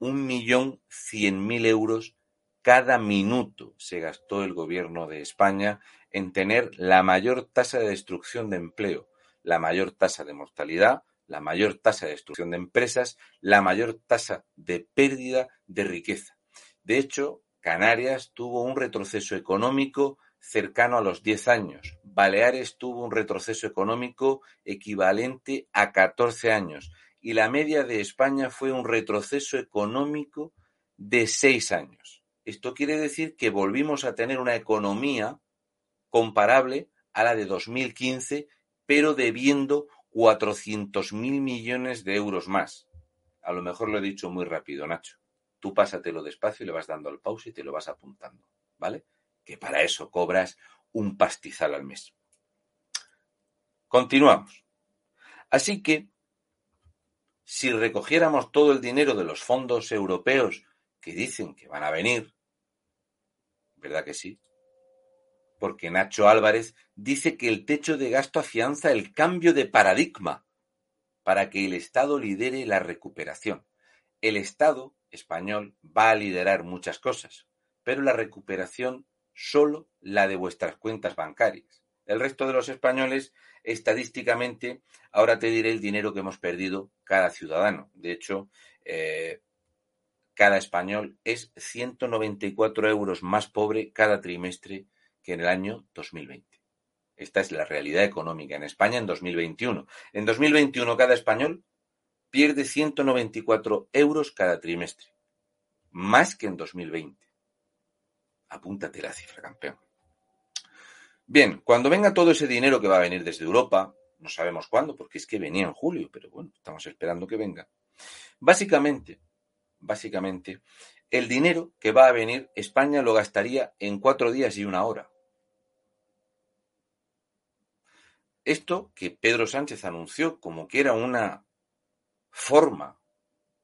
1.100.000 euros cada minuto se gastó el gobierno de España en tener la mayor tasa de destrucción de empleo, la mayor tasa de mortalidad, la mayor tasa de destrucción de empresas, la mayor tasa de pérdida de riqueza. De hecho, Canarias tuvo un retroceso económico cercano a los 10 años. Baleares tuvo un retroceso económico equivalente a 14 años. Y la media de España fue un retroceso económico de 6 años. Esto quiere decir que volvimos a tener una economía comparable a la de 2015, pero debiendo 400.000 millones de euros más. A lo mejor lo he dicho muy rápido, Nacho. Tú pásatelo despacio y le vas dando al pause y te lo vas apuntando, ¿vale? Que para eso cobras un pastizal al mes. Continuamos. Así que, si recogiéramos todo el dinero de los fondos europeos que dicen que van a venir, ¿verdad que sí? Porque Nacho Álvarez dice que el techo de gasto afianza el cambio de paradigma para que el Estado lidere la recuperación. El Estado español va a liderar muchas cosas, pero la recuperación solo la de vuestras cuentas bancarias. El resto de los españoles, estadísticamente, ahora te diré el dinero que hemos perdido cada ciudadano. De hecho, eh, cada español es 194 euros más pobre cada trimestre que en el año 2020. Esta es la realidad económica en España en 2021. En 2021 cada español pierde 194 euros cada trimestre, más que en 2020. Apúntate la cifra, campeón. Bien, cuando venga todo ese dinero que va a venir desde Europa, no sabemos cuándo, porque es que venía en julio, pero bueno, estamos esperando que venga. Básicamente, básicamente, el dinero que va a venir, España lo gastaría en cuatro días y una hora. esto que Pedro Sánchez anunció como que era una forma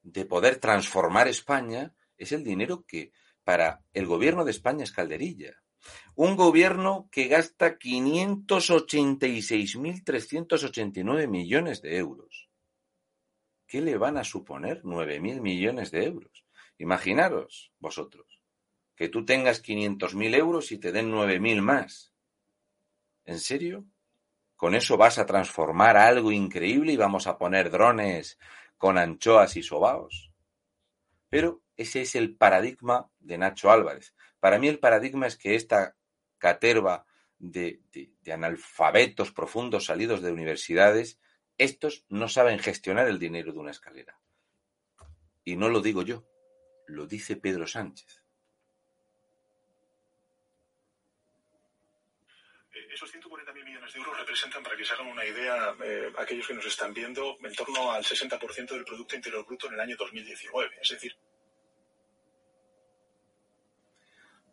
de poder transformar España, es el dinero que para el gobierno de España es calderilla. Un gobierno que gasta 586.389 millones de euros. ¿Qué le van a suponer 9.000 millones de euros? Imaginaros vosotros que tú tengas 500.000 euros y te den 9.000 más. ¿En serio? ¿Con eso vas a transformar algo increíble y vamos a poner drones con anchoas y sobaos? Pero ese es el paradigma de Nacho Álvarez. Para mí el paradigma es que esta caterva de, analfabetos profundos salidos de universidades, estos no saben gestionar el dinero de una escalera. Y no lo digo yo, lo dice Pedro Sánchez. Eh, esos 140.000 millones de euros representan, para que se hagan una idea, eh, aquellos que nos están viendo, en torno al 60% del Producto Interior Bruto en el año 2019. Es decir,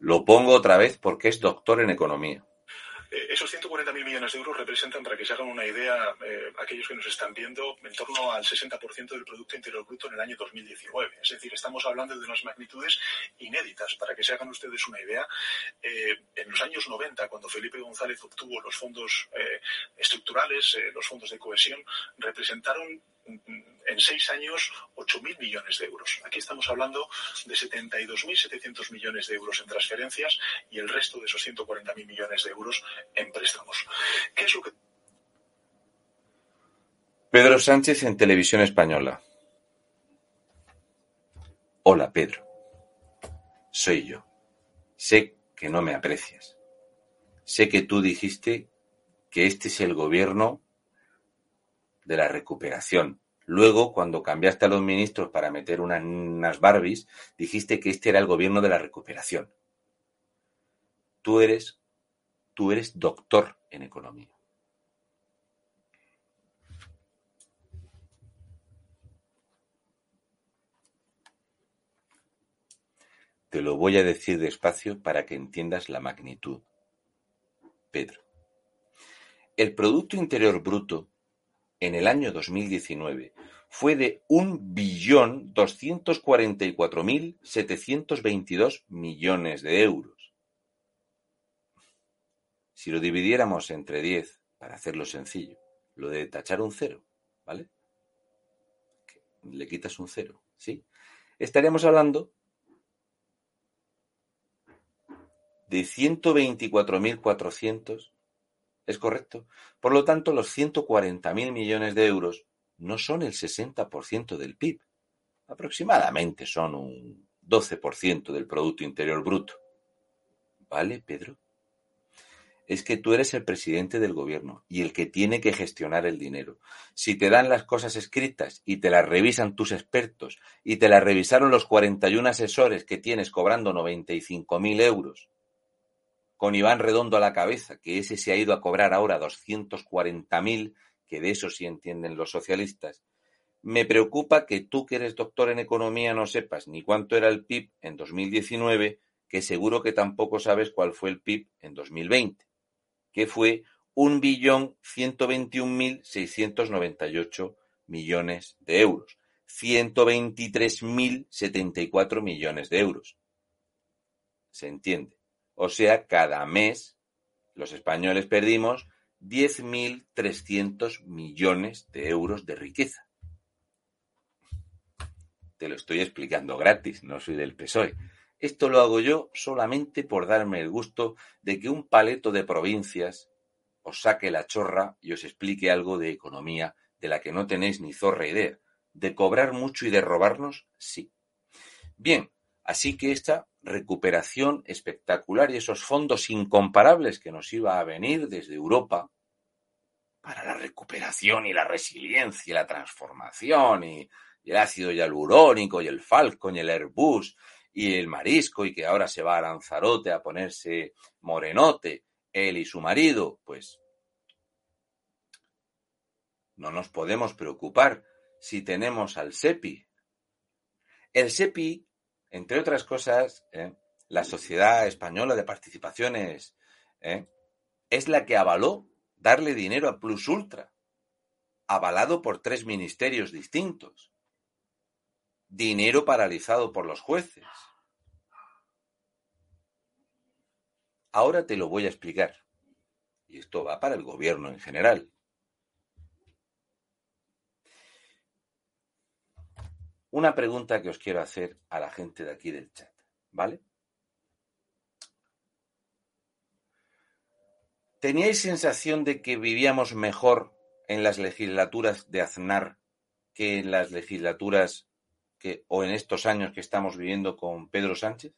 Lo pongo otra vez porque es doctor en economía. Eh, esos 140.000 millones de euros representan, para que se hagan una idea, eh, aquellos que nos están viendo, en torno al 60% del Producto Interior Bruto en el año 2019. Es decir, estamos hablando de unas magnitudes inéditas. Para que se hagan ustedes una idea, eh, en los años 90, cuando Felipe González obtuvo los fondos estructurales, los fondos de cohesión, representaron en seis años 8.000 millones de euros. Aquí estamos hablando de 72.700 millones de euros en transferencias y el resto de esos 140.000 millones de euros en préstamos. ¿Qué es lo que... Pedro Sánchez en Televisión Española. Hola, Pedro. Soy yo. Sé que no me aprecias. Sé que tú dijiste que este es el gobierno de la recuperación. Luego, cuando cambiaste a los ministros para meter unas Barbies, dijiste que este era el gobierno de la recuperación. Tú eres, tú eres doctor en economía. Te lo voy a decir despacio para que entiendas la magnitud. Pedro. El Producto Interior Bruto en el año 2019 fue de un billón doscientos cuarenta y cuatro mil setecientos veintidós millones de euros. Si lo dividiéramos entre 10, para hacerlo sencillo, lo de tachar un cero, ¿vale? Le quitas un cero, ¿sí? Estaríamos hablando de 124.400 ¿Es correcto? Por lo tanto, los 140.000 millones de euros no son el 60% del PIB. Aproximadamente son un 12% del Producto Interior Bruto. ¿Vale, Pedro? Es que tú eres el presidente del gobierno y el que tiene que gestionar el dinero. Si te dan las cosas escritas y te las revisan tus expertos y te las revisaron los 41 asesores que tienes cobrando 95.000 euros con Iván Redondo a la cabeza, que ese se ha ido a cobrar ahora 240.000, que de eso sí entienden los socialistas. Me preocupa que tú, que eres doctor en economía, no sepas ni cuánto era el PIB en 2019, que seguro que tampoco sabes cuál fue el PIB en 2020, que fue un billón 121.698 millones de euros. 123.074 millones de euros. ¿Se entiende? O sea, cada mes los españoles perdimos 10.300 millones de euros de riqueza. Te lo estoy explicando gratis, no soy del PSOE. Esto lo hago yo solamente por darme el gusto de que un paleto de provincias os saque la chorra y os explique algo de economía de la que no tenéis ni zorra idea. ¿De cobrar mucho y de robarnos? Sí. Bien, así que esta recuperación espectacular y esos fondos incomparables que nos iba a venir desde Europa para la recuperación y la resiliencia y la transformación y, el ácido hialurónico y el Falcon y el Airbus y el marisco y que ahora se va a Lanzarote a ponerse morenote, él y su marido, pues no nos podemos preocupar si tenemos al SEPI. El SEPI entre otras cosas, ¿eh? la Sociedad Española de Participaciones ¿eh? es la que avaló darle dinero a Plus Ultra, avalado por tres ministerios distintos, dinero paralizado por los jueces. Ahora te lo voy a explicar. Y esto va para el gobierno en general. Una pregunta que os quiero hacer a la gente de aquí del chat, ¿vale? ¿Teníais sensación de que vivíamos mejor en las legislaturas de Aznar que en las legislaturas que, o en estos años que estamos viviendo con Pedro Sánchez?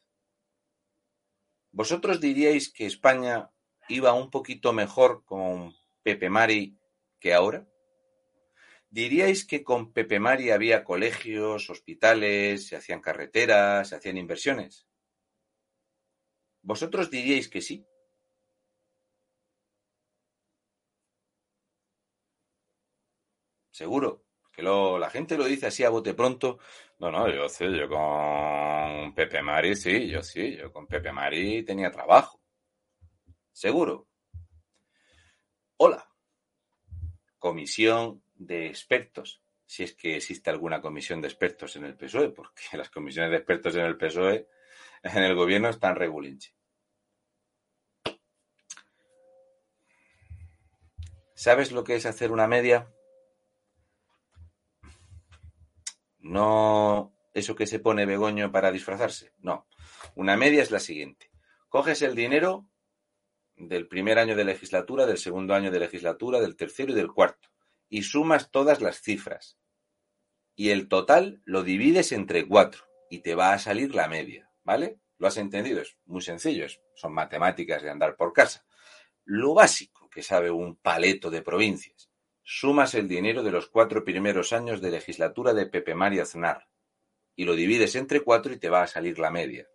¿Vosotros diríais que España iba un poquito mejor con Pepe Mari que ahora? ¿Diríais que con Pepe Mari había colegios, hospitales, se hacían carreteras, se hacían inversiones? ¿Vosotros diríais que sí? seguro. Que lo, la gente lo dice así a bote pronto. No, no, yo sé, yo con Pepe Mari, sí, yo sí, yo con Pepe Mari tenía trabajo. Seguro. Hola. Comisión de expertos. Si es que existe alguna comisión de expertos en el PSOE, porque *laughs* las comisiones de expertos en el PSOE, en el gobierno, están regulinche. ¿Sabes lo que es hacer una media? No eso que se pone Begoño para disfrazarse. No. Una media es la siguiente. Coges el dinero del primer año de legislatura, del segundo año de legislatura, del tercero y del cuarto. Y sumas todas las cifras. Y el total lo divides entre cuatro. Y te va a salir la media. ¿Vale? ¿Lo has entendido? Es muy sencillo. son matemáticas de andar por casa. Lo básico que sabe un paleto de provincias sumas el dinero de los cuatro primeros años de legislatura de Pepe María Aznar y lo divides entre cuatro y te va a salir la media.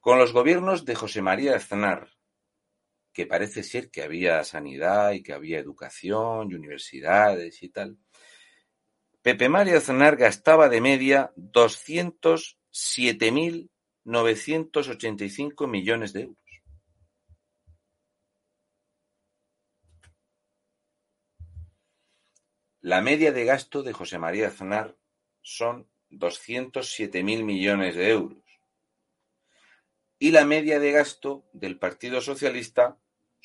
Con los gobiernos de José María Aznar, que parece ser que había sanidad y que había educación y universidades y tal, Pepe María Aznar gastaba de media 207.985 millones de euros. La media de gasto de José María Aznar son mil millones de euros. Y la media de gasto del Partido Socialista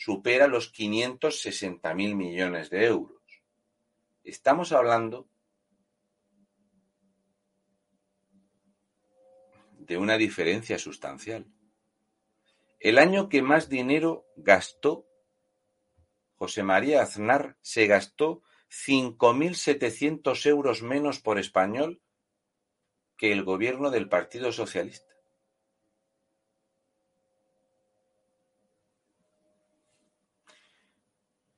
supera los mil millones de euros. Estamos hablando de una diferencia sustancial. El año que más dinero gastó José María Aznar se gastó cinco mil setecientos euros menos por español que el gobierno del Partido Socialista.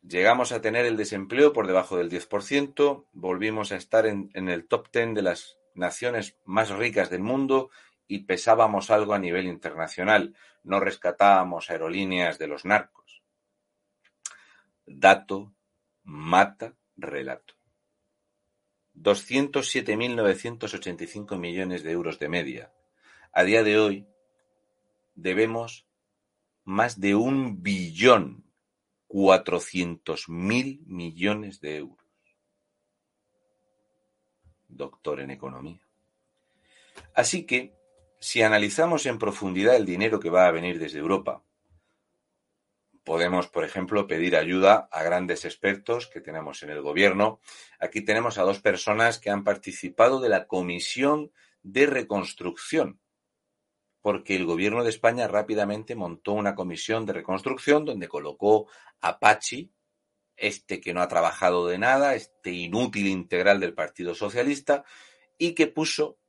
Llegamos a tener el desempleo por debajo del 10%, volvimos a estar en, el top 10 de las naciones más ricas del mundo y pesábamos algo a nivel internacional. No rescatábamos aerolíneas de los narcos. Dato mata relato. Doscientos mil novecientos ochenta y cinco millones de euros de media. A día de hoy debemos más de un billón cuatrocientos mil millones de euros. Doctor en economía. Así que, si analizamos en profundidad el dinero que va a venir desde Europa, Podemos, por ejemplo, pedir ayuda a grandes expertos que tenemos en el gobierno. Aquí tenemos a dos personas que han participado de la Comisión de Reconstrucción, porque el gobierno de España rápidamente montó una comisión de reconstrucción donde colocó a Pachi, este que no ha trabajado de nada, este inútil integral del Partido Socialista, y que puso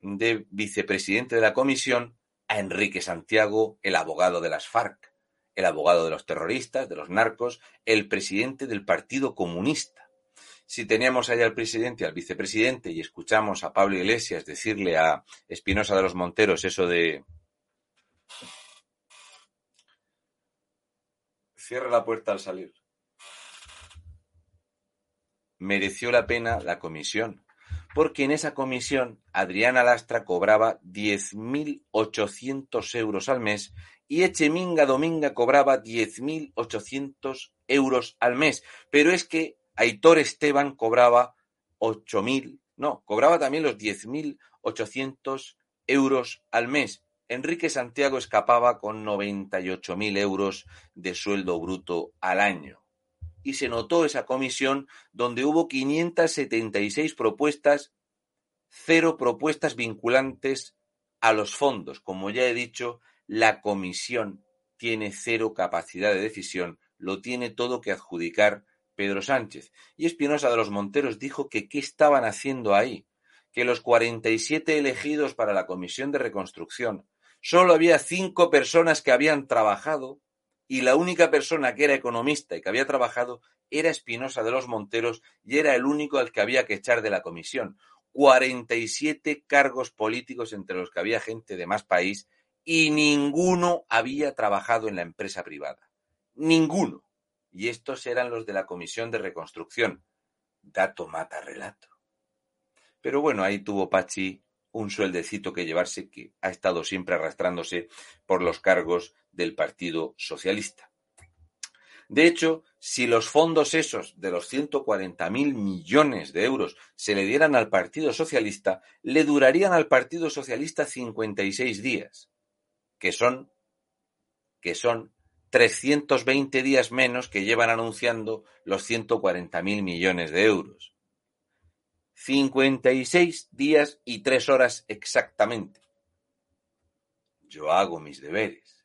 de vicepresidente de la comisión a Enrique Santiago, el abogado de las FARC el abogado de los terroristas, de los narcos, el presidente del Partido Comunista. Si teníamos allá al presidente y al vicepresidente y escuchamos a Pablo Iglesias decirle a Espinosa de los Monteros eso de cierra la puerta al salir. Mereció la pena la comisión, porque en esa comisión Adriana Lastra cobraba 10.800 euros al mes y Echeminga Dominga cobraba 10.800 euros al mes. Pero es que Aitor Esteban cobraba 8.000, no, cobraba también los 10.800 euros al mes. Enrique Santiago escapaba con 98.000 euros de sueldo bruto al año. Y se notó esa comisión donde hubo 576 propuestas, cero propuestas vinculantes a los fondos. Como ya he dicho, la comisión tiene cero capacidad de decisión, lo tiene todo que adjudicar Pedro Sánchez. Y Espinosa de los Monteros dijo que qué estaban haciendo ahí, que los 47 elegidos para la comisión de reconstrucción Solo había cinco personas que habían trabajado y la única persona que era economista y que había trabajado era Espinosa de los Monteros y era el único al que había que echar de la comisión. 47 cargos políticos entre los que había gente de más país y ninguno había trabajado en la empresa privada. Ninguno. Y estos eran los de la comisión de reconstrucción. Dato mata relato. Pero bueno, ahí tuvo Pachi un sueldecito que llevarse que ha estado siempre arrastrándose por los cargos del Partido Socialista. De hecho, si los fondos esos de los 140.000 millones de euros se le dieran al Partido Socialista, le durarían al Partido Socialista 56 días, que son que son 320 días menos que llevan anunciando los 140.000 millones de euros. 56 días y 3 horas exactamente. Yo hago mis deberes.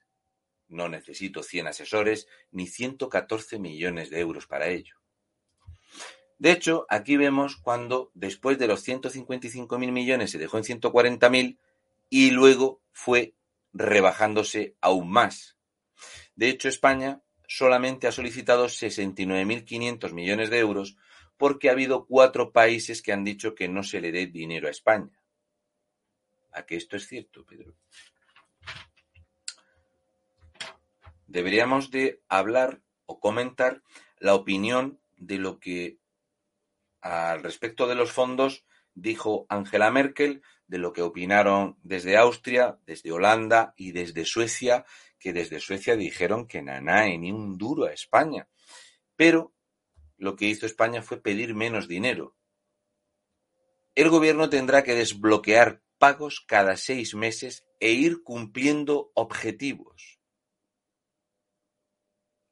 No necesito 100 asesores ni 114 millones de euros para ello. De hecho, aquí vemos cuando después de los 155.000 millones se dejó en 140.000 y luego fue rebajándose aún más. De hecho, España solamente ha solicitado 69.500 millones de euros porque ha habido cuatro países que han dicho que no se le dé dinero a España. ¿A qué esto es cierto, Pedro? Deberíamos de hablar o comentar la opinión de lo que al respecto de los fondos dijo Angela Merkel, de lo que opinaron desde Austria, desde Holanda y desde Suecia, que desde Suecia dijeron que nada, ni un duro a España. Pero lo que hizo España fue pedir menos dinero. El gobierno tendrá que desbloquear pagos cada seis meses e ir cumpliendo objetivos.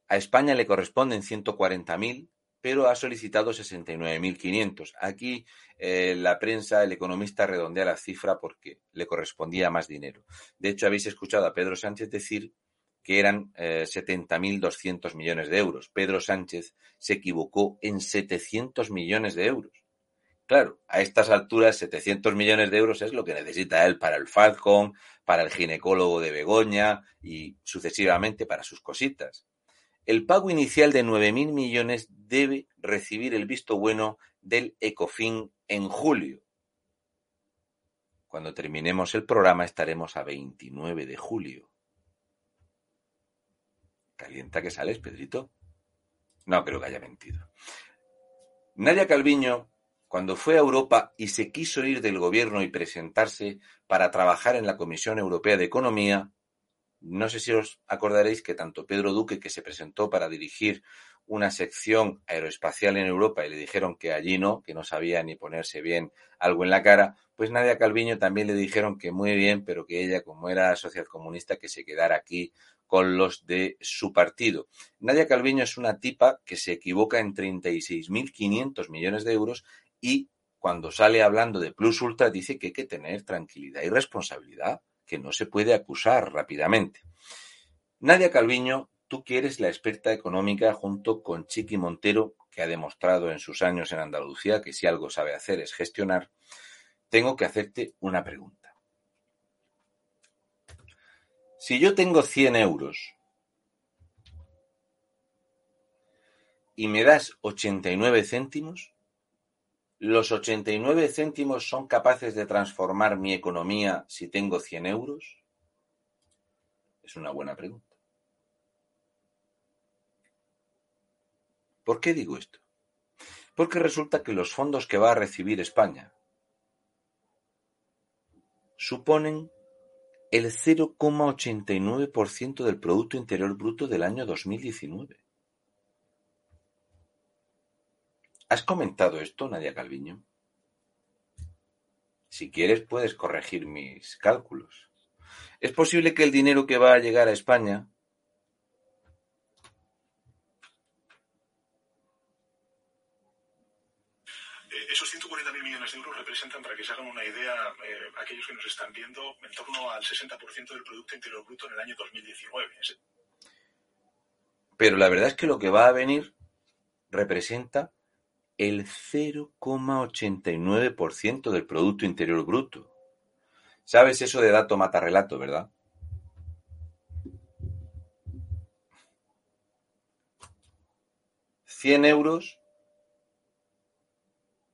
A España le corresponden 140.000, pero ha solicitado 69.500. Aquí eh, la prensa, el economista redondea la cifra porque le correspondía más dinero. De hecho, habéis escuchado a Pedro Sánchez decir que eran eh, 70.200 millones de euros. Pedro Sánchez se equivocó en 700 millones de euros. Claro, a estas alturas 700 millones de euros es lo que necesita él para el Falcon, para el ginecólogo de Begoña y sucesivamente para sus cositas. El pago inicial de 9.000 millones debe recibir el visto bueno del ECOFIN en julio. Cuando terminemos el programa estaremos a 29 de julio. Calienta que sales, Pedrito. No creo que haya mentido. Nadia Calviño, cuando fue a Europa y se quiso ir del gobierno y presentarse para trabajar en la Comisión Europea de Economía, no sé si os acordaréis que tanto Pedro Duque, que se presentó para dirigir una sección aeroespacial en Europa y le dijeron que allí no, que no sabía ni ponerse bien algo en la cara, pues Nadia Calviño también le dijeron que muy bien, pero que ella, como era social comunista, que se quedara aquí con los de su partido. Nadia Calviño es una tipa que se equivoca en 36.500 millones de euros y cuando sale hablando de Plus Ultra dice que hay que tener tranquilidad y responsabilidad, que no se puede acusar rápidamente. Nadia Calviño, tú que eres la experta económica junto con Chiqui Montero, que ha demostrado en sus años en Andalucía que si algo sabe hacer es gestionar, tengo que hacerte una pregunta. Si yo tengo 100 euros y me das 89 céntimos, ¿los 89 céntimos son capaces de transformar mi economía si tengo 100 euros? Es una buena pregunta. ¿Por qué digo esto? Porque resulta que los fondos que va a recibir España suponen el 0,89% del Producto Interior Bruto del año 2019. ¿Has comentado esto, Nadia Calviño? Si quieres, puedes corregir mis cálculos. Es posible que el dinero que va a llegar a España eh, esos 140.000 millones de euros representan, para que se hagan una idea, eh, aquellos que nos están viendo, en torno al 60% del Producto Interior Bruto en el año 2019. Pero la verdad es que lo que va a venir representa el 0,89% del Producto Interior Bruto. ¿Sabes eso de dato mata relato, verdad? ¿100 euros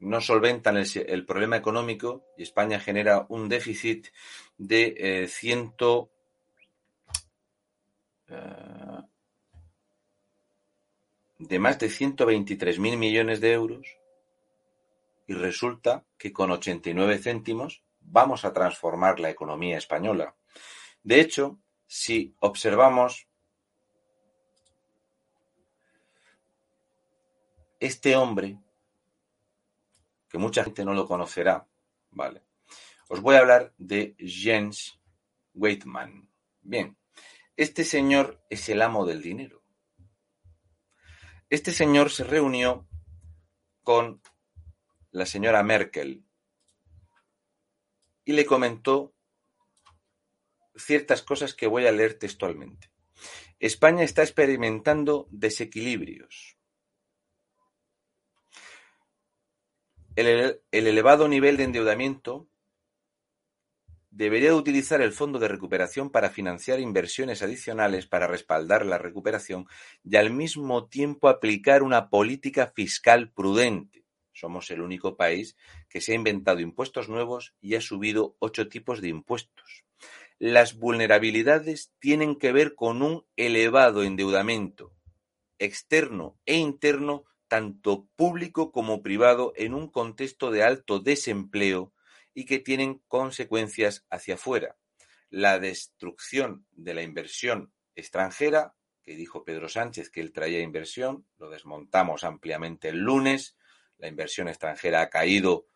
no solventan el, problema económico y España genera un déficit de eh, ciento, eh, de más de 123.000 millones de euros y resulta que con 89 céntimos vamos a transformar la economía española. De hecho, si observamos este hombre, que mucha gente no lo conocerá, ¿vale? Os voy a hablar de Jens Weidmann. Bien, este señor es el amo del dinero. Este señor se reunió con la señora Merkel y le comentó ciertas cosas que voy a leer textualmente. España está experimentando desequilibrios. El, elevado nivel de endeudamiento debería utilizar el Fondo de Recuperación para financiar inversiones adicionales para respaldar la recuperación y al mismo tiempo aplicar una política fiscal prudente. Somos el único país que se ha inventado impuestos nuevos y ha subido ocho tipos de impuestos. Las vulnerabilidades tienen que ver con un elevado endeudamiento externo e interno, tanto público como privado, en un contexto de alto desempleo y que tienen consecuencias hacia afuera. La destrucción de la inversión extranjera, que dijo Pedro Sánchez que él traía inversión, lo desmontamos ampliamente el lunes, la inversión extranjera ha caído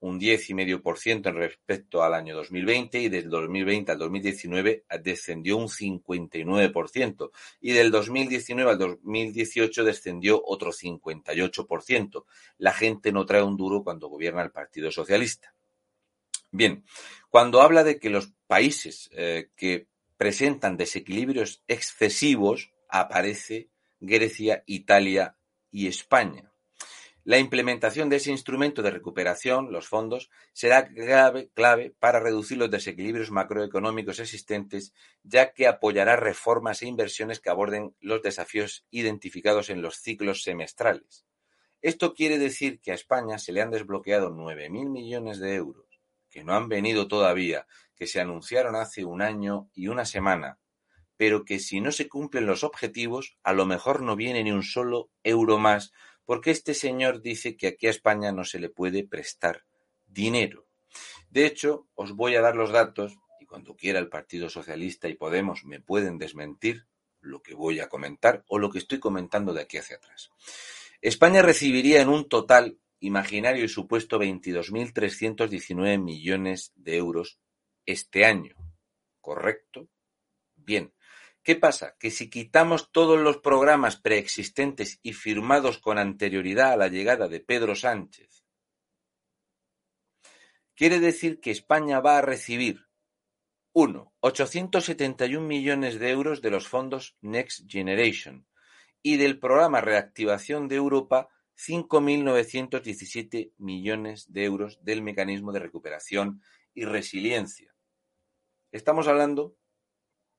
un 10,5% en respecto al año 2020 y del 2020 al 2019 descendió un 59% y del 2019 al 2018 descendió otro 58%. La gente no trae un duro cuando gobierna el Partido Socialista. Bien, cuando habla de que los países eh, que presentan desequilibrios excesivos, aparece Grecia, Italia y España. La implementación de ese instrumento de recuperación, los fondos, será clave, clave, para reducir los desequilibrios macroeconómicos existentes, ya que apoyará reformas e inversiones que aborden los desafíos identificados en los ciclos semestrales. Esto quiere decir que a España se le han desbloqueado 9.000 millones de euros que no han venido todavía, que se anunciaron hace un año y una semana, pero que si no se cumplen los objetivos, a lo mejor no viene ni un solo euro más, porque este señor dice que aquí a España no se le puede prestar dinero. De hecho, os voy a dar los datos, y cuando quiera el Partido Socialista y Podemos me pueden desmentir lo que voy a comentar o lo que estoy comentando de aquí hacia atrás. España recibiría en un total imaginario y supuesto 22.319 millones de euros este año. ¿Correcto? Bien. ¿Qué pasa? Que si quitamos todos los programas preexistentes y firmados con anterioridad a la llegada de Pedro Sánchez, quiere decir que España va a recibir 1. 871 millones de euros de los fondos Next Generation y del programa Reactivación de Europa 5.917 millones de euros del mecanismo de recuperación y resiliencia. Estamos hablando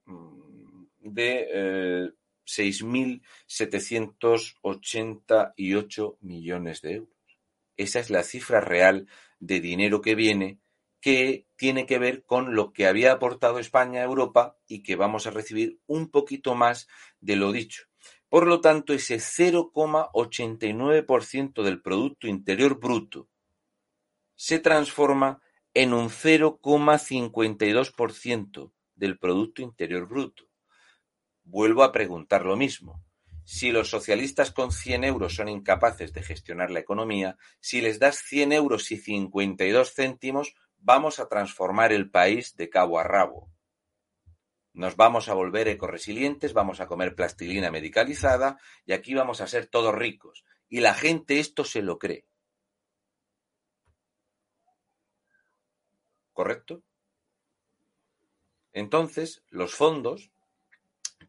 mm, de 6.788 eh, millones de euros. Esa es la cifra real de dinero que viene que tiene que ver con lo que había aportado España a Europa y que vamos a recibir un poquito más de lo dicho. Por lo tanto, ese 0,89% del Producto Interior Bruto se transforma en un 0,52% del Producto Interior Bruto. Vuelvo a preguntar lo mismo. Si los socialistas con 100 euros son incapaces de gestionar la economía, si les das 100 euros y 52 céntimos, vamos a transformar el país de cabo a rabo. Nos vamos a volver ecoresilientes, vamos a comer plastilina medicalizada y aquí vamos a ser todos ricos. Y la gente esto se lo cree. ¿Correcto? Entonces, los fondos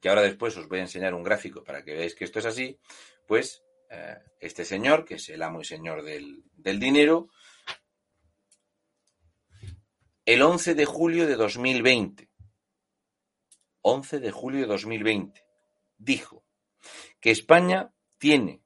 que ahora después os voy a enseñar un gráfico para que veáis que esto es así, pues eh, este señor, que es el amo y señor del, del dinero, el 11 de julio de 2020, 11 de julio de 2020, dijo que España tiene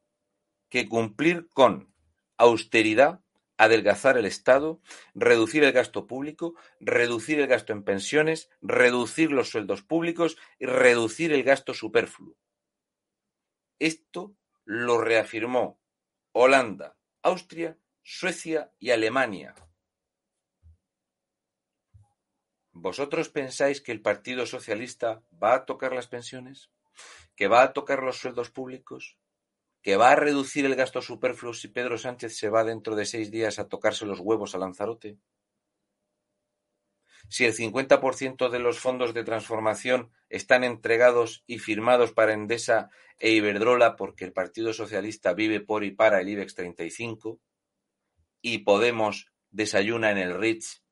que cumplir con austeridad, adelgazar el Estado, reducir el gasto público, reducir el gasto en pensiones, reducir los sueldos públicos y reducir el gasto superfluo. Esto lo reafirmó Holanda, Austria, Suecia y Alemania. ¿Vosotros pensáis que el Partido Socialista va a tocar las pensiones? ¿Que va a tocar los sueldos públicos? que va a reducir el gasto superfluo si Pedro Sánchez se va dentro de seis días a tocarse los huevos a Lanzarote? Si el 50% de los fondos de transformación están entregados y firmados para Endesa e Iberdrola porque el Partido Socialista vive por y para el IBEX 35 y Podemos desayuna en el Ritz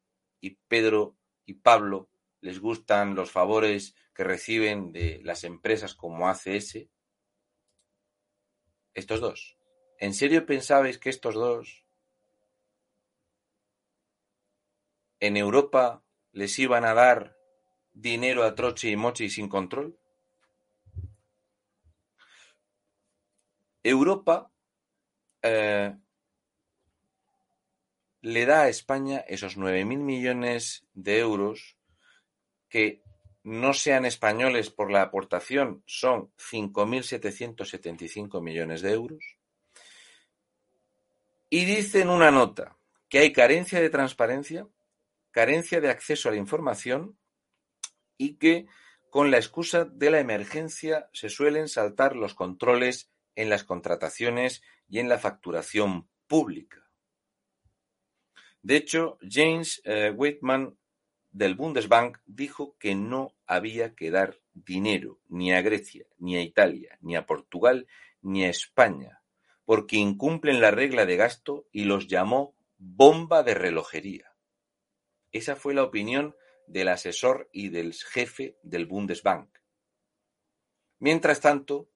y Pedro y Pablo les gustan los favores que reciben de las empresas como ACS, estos dos. ¿En serio pensabais que estos dos en Europa les iban a dar dinero a troche y moche y sin control? Europa eh, le da a España esos nueve mil millones de euros que no sean españoles por la aportación son 5.775 millones de euros. Y dice en una nota que hay carencia de transparencia, carencia de acceso a la información y que con la excusa de la emergencia se suelen saltar los controles en las contrataciones y en la facturación pública. De hecho, James eh, Whitman del Bundesbank dijo que no había que dar dinero ni a Grecia, ni a Italia, ni a Portugal, ni a España, porque incumplen la regla de gasto y los llamó bomba de relojería. Esa fue la opinión del asesor y del jefe del Bundesbank. Mientras tanto,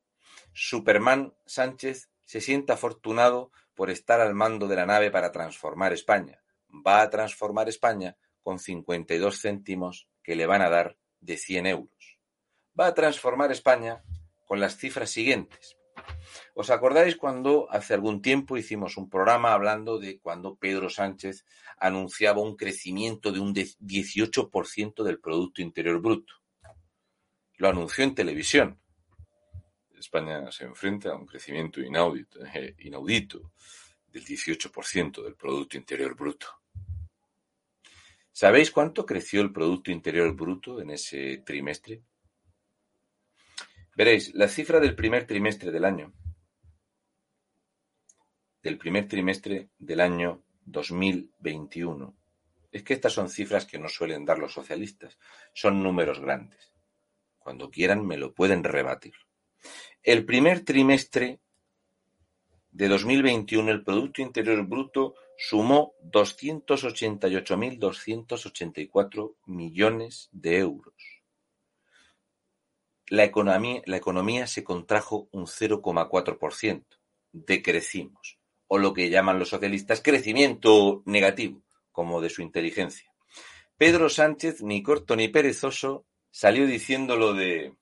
Superman Sánchez se siente afortunado por estar al mando de la nave para transformar España. Va a transformar España con 52 céntimos que le van a dar de 100 euros. Va a transformar España con las cifras siguientes. ¿Os acordáis cuando hace algún tiempo hicimos un programa hablando de cuando Pedro Sánchez anunciaba un crecimiento de un 18% del Producto Interior Bruto? Lo anunció en televisión. España se enfrenta a un crecimiento inaudito, eh, inaudito del 18% del Producto Interior Bruto. ¿Sabéis cuánto creció el Producto Interior Bruto en ese trimestre? Veréis, la cifra del primer trimestre del año, del primer trimestre del año 2021, es que estas son cifras que no suelen dar los socialistas, son números grandes. Cuando quieran me lo pueden rebatir. El primer trimestre de 2021 el Producto Interior Bruto sumó doscientos ochenta y ocho mil doscientos ochenta y cuatro millones de euros. La economía, se contrajo un 0,4%. Decrecimos. O lo que llaman los socialistas crecimiento negativo, como de su inteligencia. Pedro Sánchez, ni corto ni perezoso, salió diciendo lo de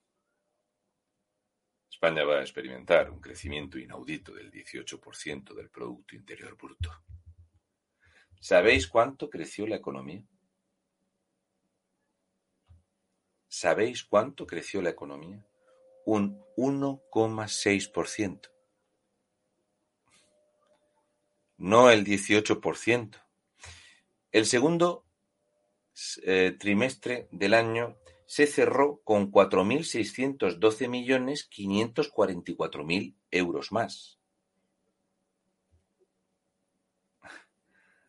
España va a experimentar un crecimiento inaudito del 18% del Producto Interior Bruto. ¿Sabéis cuánto creció la economía? ¿Sabéis cuánto creció la economía? Un 1,6%. No el 18%. El segundo eh, trimestre del año se cerró con 4.612.544.000 euros más.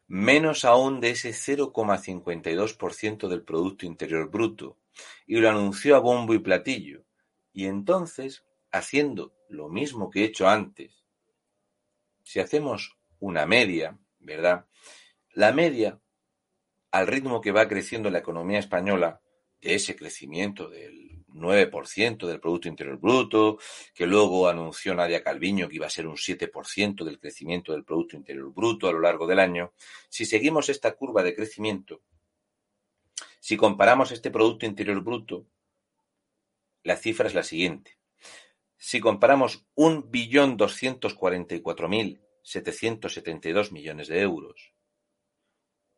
Menos aún de ese 0,52% del Producto Interior Bruto, y lo anunció a bombo y platillo. Y entonces, haciendo lo mismo que he hecho antes, si hacemos una media, ¿verdad? La media, al ritmo que va creciendo la economía española, de ese crecimiento del 9% del Producto Interior Bruto, que luego anunció Nadia Calviño que iba a ser un 7% del crecimiento del Producto Interior Bruto a lo largo del año, si seguimos esta curva de crecimiento, si comparamos este Producto Interior Bruto, la cifra es la siguiente. Si comparamos 1.244.772 millones de euros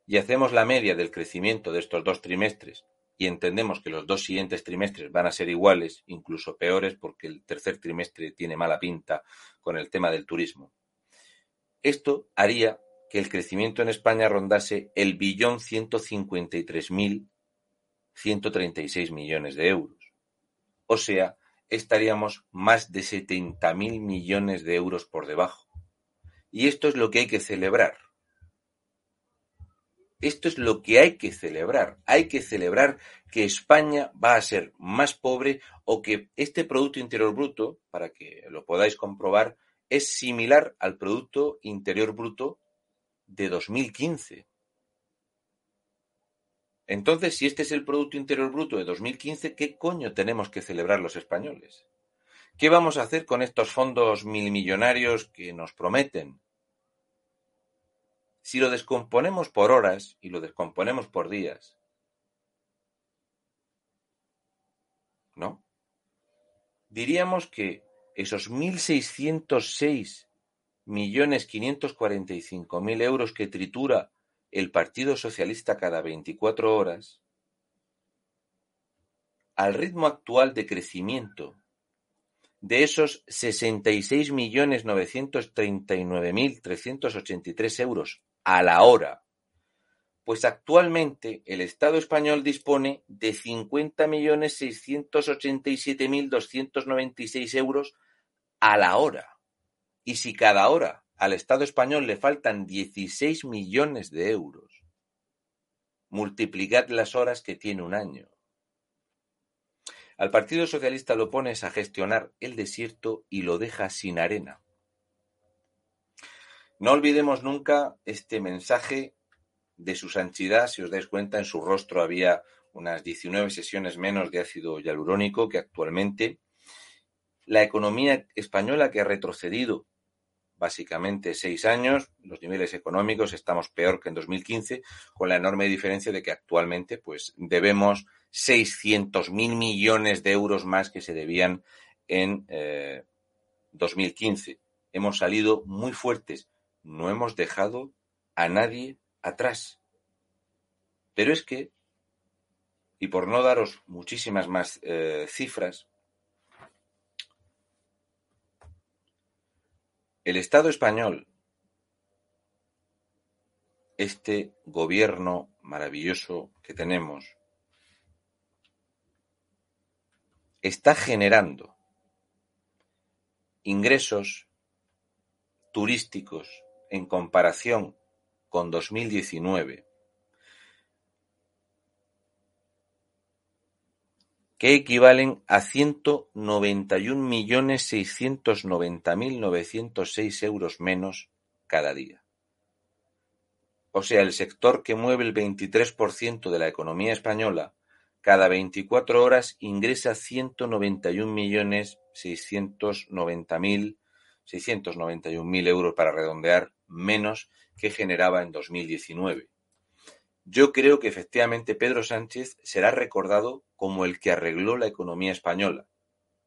y hacemos la media del crecimiento de estos dos trimestres y entendemos que los dos siguientes trimestres van a ser iguales, incluso peores, porque el tercer trimestre tiene mala pinta con el tema del turismo. Esto haría que el crecimiento en España rondase el billón 153.136 millones de euros. O sea, estaríamos más de 70.000 millones de euros por debajo. Y esto es lo que hay que celebrar. Esto es lo que hay que celebrar. Hay que celebrar que España va a ser más pobre o que este Producto Interior Bruto, para que lo podáis comprobar, es similar al Producto Interior Bruto de 2015. Entonces, si este es el Producto Interior Bruto de 2015, ¿qué coño tenemos que celebrar los españoles? ¿Qué vamos a hacer con estos fondos milmillonarios que nos prometen? Si lo descomponemos por horas y lo descomponemos por días, ¿no? Diríamos que esos 1.606 millones 545 mil euros que tritura el Partido Socialista cada 24 horas, al ritmo actual de crecimiento de esos 66.939.383 euros a la hora, pues actualmente el Estado español dispone de 50.687.296 euros a la hora. Y si cada hora al Estado español le faltan 16 millones de euros, multiplicad las horas que tiene un año. Al Partido Socialista lo pones a gestionar el desierto y lo deja sin arena. No olvidemos nunca este mensaje de su santidad. Si os dais cuenta, en su rostro había unas 19 sesiones menos de ácido hialurónico que actualmente. La economía española que ha retrocedido básicamente seis años, los niveles económicos estamos peor que en 2015, con la enorme diferencia de que actualmente pues debemos 600.000 millones de euros más que se debían en 2015. Eh, hemos salido muy fuertes no hemos dejado a nadie atrás. Pero es que, y por no daros muchísimas más eh, cifras, el Estado español, este gobierno maravilloso que tenemos, está generando ingresos turísticos en comparación con 2019, que equivalen a 191.690.906 euros menos cada día. O sea, el sector que mueve el 23% de la economía española, cada 24 horas ingresa 191.690.000 691.000 euros para redondear menos que generaba en 2019. Yo creo que efectivamente Pedro Sánchez será recordado como el que arregló la economía española.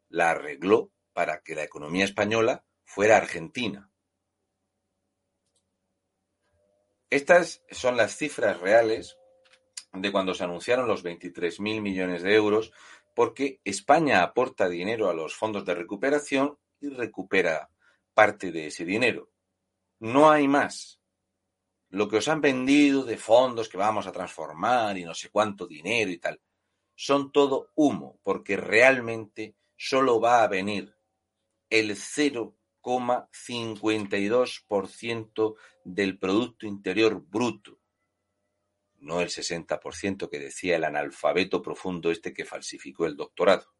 La arregló para que la economía española fuera argentina. Estas son las cifras reales de cuando se anunciaron los 23.000 millones de euros, porque España aporta dinero a los fondos de recuperación y recupera parte de ese dinero. No hay más. lo que os han vendido de fondos que vamos a transformar y no sé cuánto dinero y tal, son todo humo, porque realmente solo va a venir el 0,52% del Producto Interior Bruto, no el 60% que decía el analfabeto profundo este que falsificó el doctorado.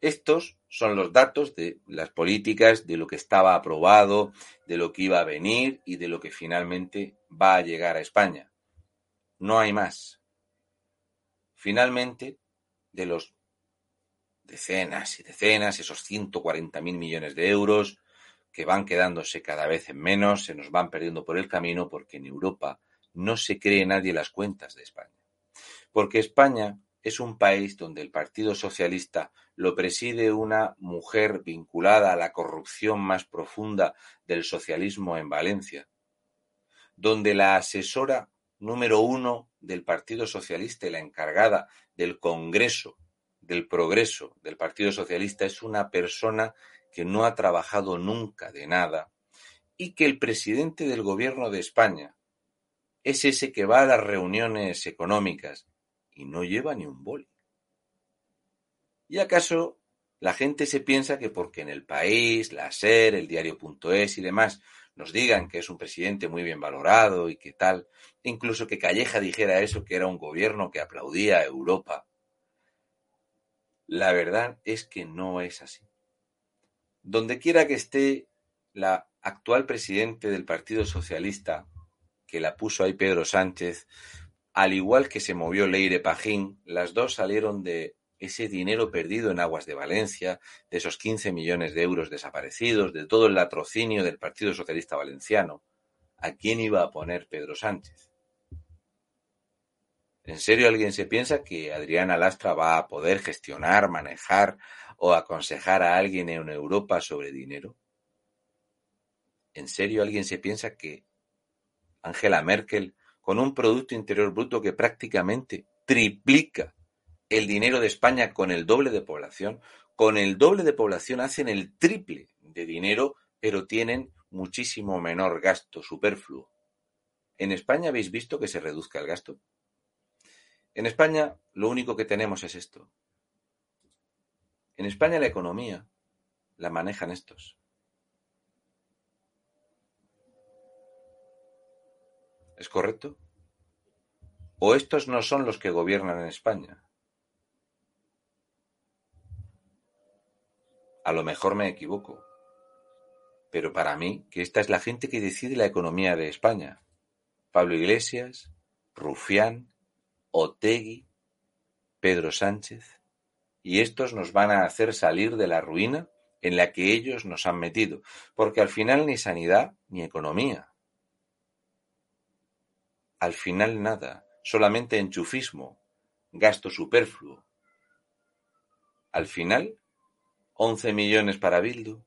Estos son los datos de las políticas, de lo que estaba aprobado, de lo que iba a venir y de lo que finalmente va a llegar a España. No hay más. Finalmente, de los decenas y decenas, esos 140 mil millones de euros que van quedándose cada vez en menos, se nos van perdiendo por el camino porque en Europa no se cree nadie las cuentas de España. Porque España es un país donde el Partido Socialista lo preside una mujer vinculada a la corrupción más profunda del socialismo en Valencia, donde la asesora número uno del Partido Socialista y la encargada del Congreso del Progreso del Partido Socialista es una persona que no ha trabajado nunca de nada y que el presidente del gobierno de España es ese que va a las reuniones económicas y no lleva ni un boli. ¿Y acaso la gente se piensa que porque en el país, la SER, el diario.es y demás nos digan que es un presidente muy bien valorado y que tal, incluso que Calleja dijera eso, que era un gobierno que aplaudía a Europa. La verdad es que no es así. Donde quiera que esté la actual presidente del Partido Socialista, que la puso ahí Pedro Sánchez, al igual que se movió Leire Pajín, las dos salieron de ese dinero perdido en aguas de Valencia, de esos 15 millones de euros desaparecidos, de todo el latrocinio del Partido Socialista Valenciano, ¿a quién iba a poner Pedro Sánchez? ¿En serio alguien se piensa que Adriana Lastra va a poder gestionar, manejar o aconsejar a alguien en Europa sobre dinero? ¿En serio alguien se piensa que Angela Merkel, con un Producto Interior Bruto que prácticamente triplica el dinero de España con el doble de población, con el doble de población hacen el triple de dinero, pero tienen muchísimo menor gasto superfluo. ¿En España habéis visto que se reduzca el gasto? En España lo único que tenemos es esto. En España la economía la manejan estos. ¿Es correcto? ¿O estos no son los que gobiernan en España? A lo mejor me equivoco. Pero para mí, que esta es la gente que decide la economía de España. Pablo Iglesias, Rufián, Otegui, Pedro Sánchez. Y estos nos van a hacer salir de la ruina en la que ellos nos han metido. Porque al final ni sanidad ni economía. Al final nada, solamente enchufismo, gasto superfluo. Al final 11 millones para Bildu.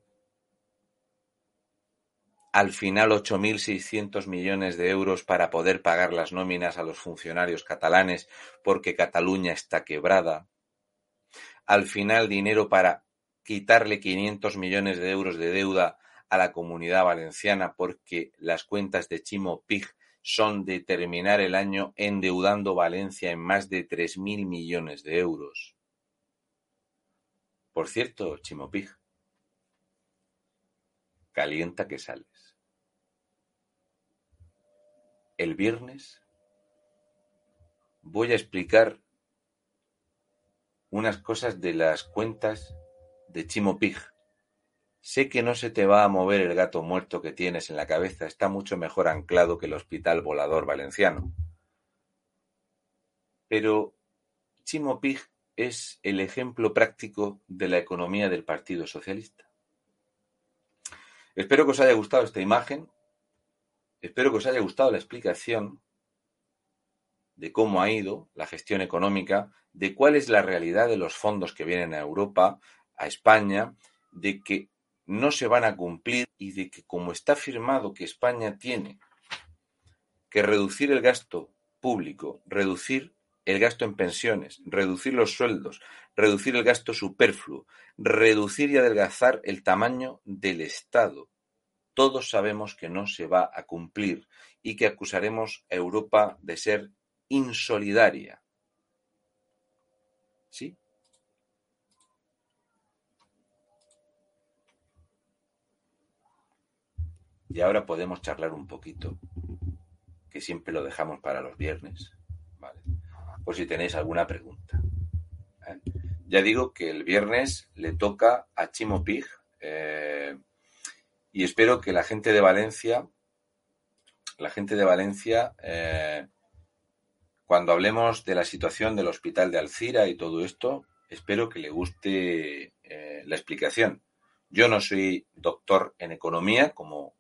Al final 8.600 millones de euros para poder pagar las nóminas a los funcionarios catalanes porque Cataluña está quebrada. Al final dinero para quitarle 500 millones de euros de deuda a la comunidad valenciana porque las cuentas de Chimo Pig son de terminar el año endeudando Valencia en más de 3.000 millones de euros. Por cierto, Chimopig, calienta que sales. El viernes voy a explicar unas cosas de las cuentas de Chimopig. Sé que no se te va a mover el gato muerto que tienes en la cabeza, está mucho mejor anclado que el hospital volador valenciano. Pero Chimopig es el ejemplo práctico de la economía del Partido Socialista. Espero que os haya gustado esta imagen, espero que os haya gustado la explicación de cómo ha ido la gestión económica, de cuál es la realidad de los fondos que vienen a Europa, a España, de que no se van a cumplir y de que como está firmado que España tiene que reducir el gasto público, reducir el gasto en pensiones, reducir los sueldos, reducir el gasto superfluo, reducir y adelgazar el tamaño del Estado. todos sabemos que no se va a cumplir y que acusaremos a Europa de ser insolidaria. ¿Sí? Y ahora podemos charlar un poquito, que siempre lo dejamos para los viernes. Por si tenéis alguna pregunta. ¿eh? Ya digo que el viernes le toca a Chimo Pig eh, y espero que la gente de Valencia, la gente de Valencia, eh, cuando hablemos de la situación del hospital de Alcira y todo esto, espero que le guste la explicación. Yo no soy doctor en economía, como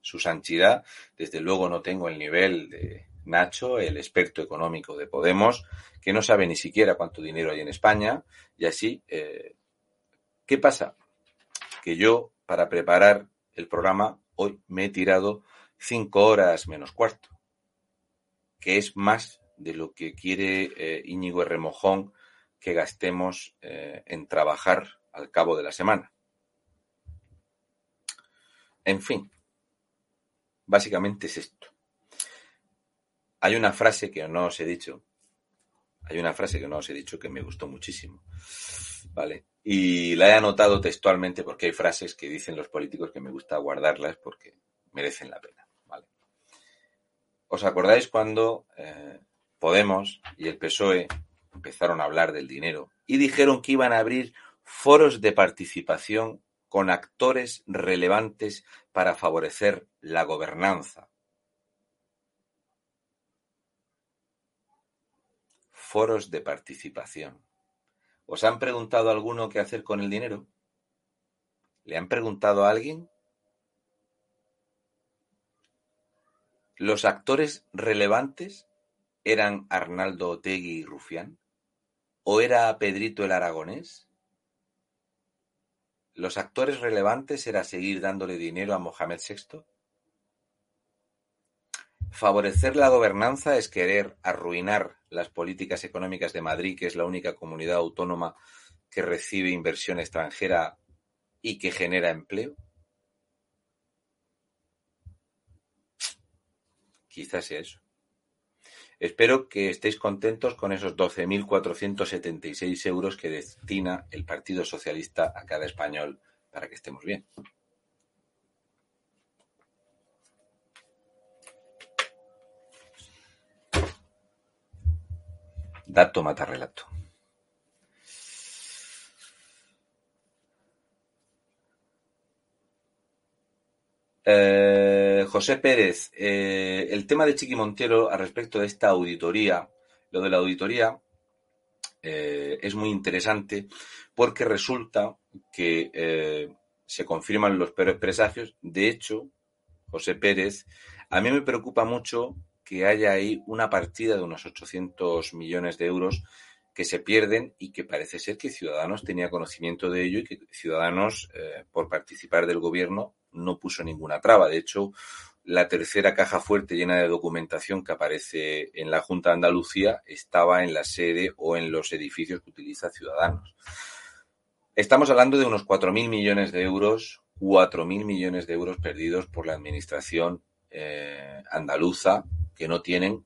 su santidad. Desde luego no tengo el nivel de Nacho, el experto económico de Podemos, que no sabe ni siquiera cuánto dinero hay en España. Y así, eh, ¿qué pasa? Que yo, para preparar el programa, hoy me he tirado cinco horas menos cuarto, que es más de lo que quiere eh, Íñigo Remojón que gastemos eh, en trabajar al cabo de la semana. En fin, Básicamente es esto. Hay una frase que no os he dicho. Hay una frase que no os he dicho que me gustó muchísimo. ¿Vale? Y la he anotado textualmente porque hay frases que dicen los políticos que me gusta guardarlas porque merecen la pena. ¿Vale? ¿Os acordáis cuando eh, Podemos y el PSOE empezaron a hablar del dinero y dijeron que iban a abrir foros de participación con actores relevantes para favorecer la gobernanza. Foros de participación. ¿Os han preguntado alguno qué hacer con el dinero? ¿Le han preguntado a alguien? ¿Los actores relevantes eran Arnaldo Otegui y Rufián? ¿O era Pedrito el Aragonés? ¿Los actores relevantes era seguir dándole dinero a Mohamed VI? Favorecer la gobernanza es querer arruinar las políticas económicas de Madrid, que es la única comunidad autónoma que recibe inversión extranjera y que genera empleo. Quizás sea eso. Espero que estéis contentos con esos 12.476 euros que destina el Partido Socialista a cada español para que estemos bien. Dato mata relato. Eh, José Pérez, eh, el tema de Chiqui Montero al respecto de esta auditoría, lo de la auditoría eh, es muy interesante porque resulta que se confirman los peores presagios. De hecho, José Pérez, a mí me preocupa mucho que haya ahí una partida de unos 800 millones de euros que se pierden y que parece ser que Ciudadanos tenía conocimiento de ello y que Ciudadanos, por participar del gobierno, no puso ninguna traba. De hecho, la tercera caja fuerte llena de documentación que aparece en la Junta de Andalucía estaba en la sede o en los edificios que utiliza Ciudadanos. Estamos hablando de unos 4.000 millones de euros, 4.000 millones de euros perdidos por la administración eh, andaluza que no tienen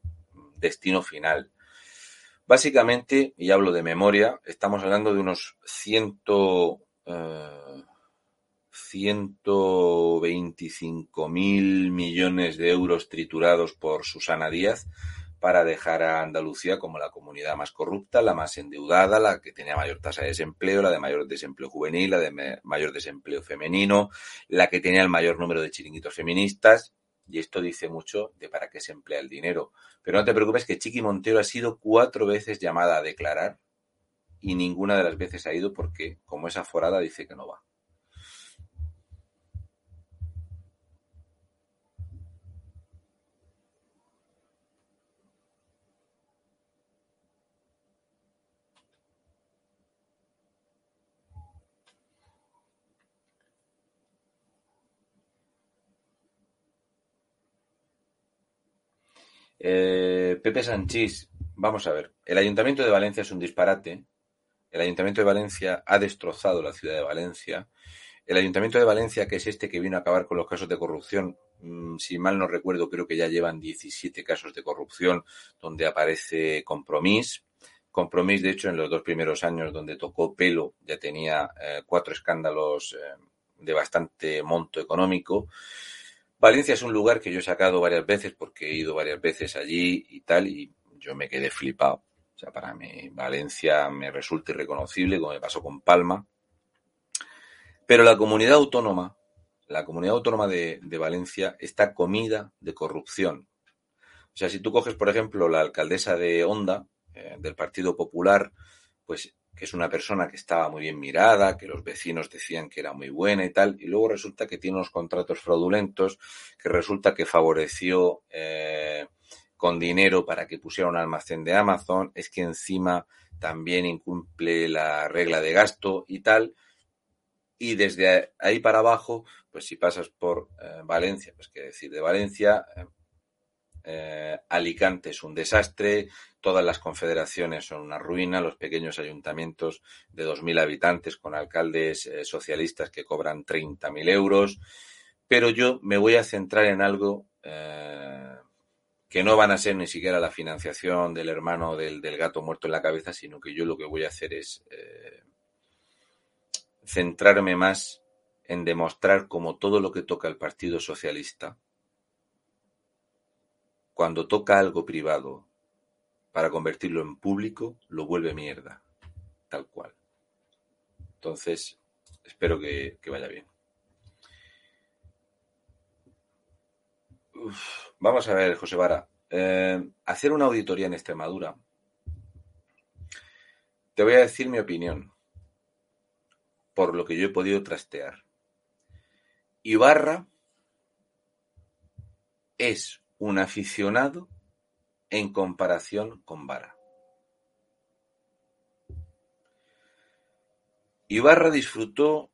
destino final. Básicamente, y hablo de memoria, estamos hablando de unos ciento, eh, 125 mil millones de euros triturados por Susana Díaz para dejar a Andalucía como la comunidad más corrupta, la más endeudada, la que tenía mayor tasa de desempleo, la de mayor desempleo juvenil, la de mayor desempleo femenino, la que tenía el mayor número de chiringuitos feministas. Y esto dice mucho de para qué se emplea el dinero. Pero no te preocupes que Chiqui Montero ha sido cuatro veces llamada a declarar y ninguna de las veces ha ido porque, como es aforada, dice que no va. Eh, Pepe Sanchís, vamos a ver. El Ayuntamiento de Valencia es un disparate. El Ayuntamiento de Valencia ha destrozado la ciudad de Valencia. El Ayuntamiento de Valencia, que es este que vino a acabar con los casos de corrupción, mm, si mal no recuerdo, creo que ya llevan 17 casos de corrupción donde aparece Compromís. Compromís, de hecho, en los dos primeros años donde tocó pelo ya tenía eh, cuatro escándalos eh, de bastante monto económico. Valencia es un lugar que yo he sacado varias veces porque he ido varias veces allí y tal, y yo me quedé flipado. O sea, para mí Valencia me resulta irreconocible, como me pasó con Palma. Pero la comunidad autónoma, la comunidad autónoma de, Valencia está comida de corrupción. O sea, si tú coges, por ejemplo, la alcaldesa de Honda, eh, del Partido Popular, pues que es una persona que estaba muy bien mirada, que los vecinos decían que era muy buena y tal, y luego resulta que tiene unos contratos fraudulentos, que resulta que favoreció eh, con dinero para que pusiera un almacén de Amazon, es que encima también incumple la regla de gasto y tal, y desde ahí para abajo, pues si pasas por eh, Valencia, pues qué decir de Valencia, eh, Alicante es un desastre, todas las confederaciones son una ruina, los pequeños ayuntamientos de 2.000 habitantes con alcaldes eh, socialistas que cobran 30.000 euros, pero yo me voy a centrar en algo eh, que no van a ser ni siquiera la financiación del hermano del, del, gato muerto en la cabeza, sino que yo lo que voy a hacer es centrarme más en demostrar cómo todo lo que toca el Partido Socialista cuando toca algo privado para convertirlo en público, lo vuelve mierda, tal cual. Entonces, espero que, vaya bien. vamos a ver, José Vara. Eh, hacer una auditoría en Extremadura. Te voy a decir mi opinión, por lo que yo he podido trastear. Ibarra es un aficionado en comparación con Vara. Ibarra disfrutó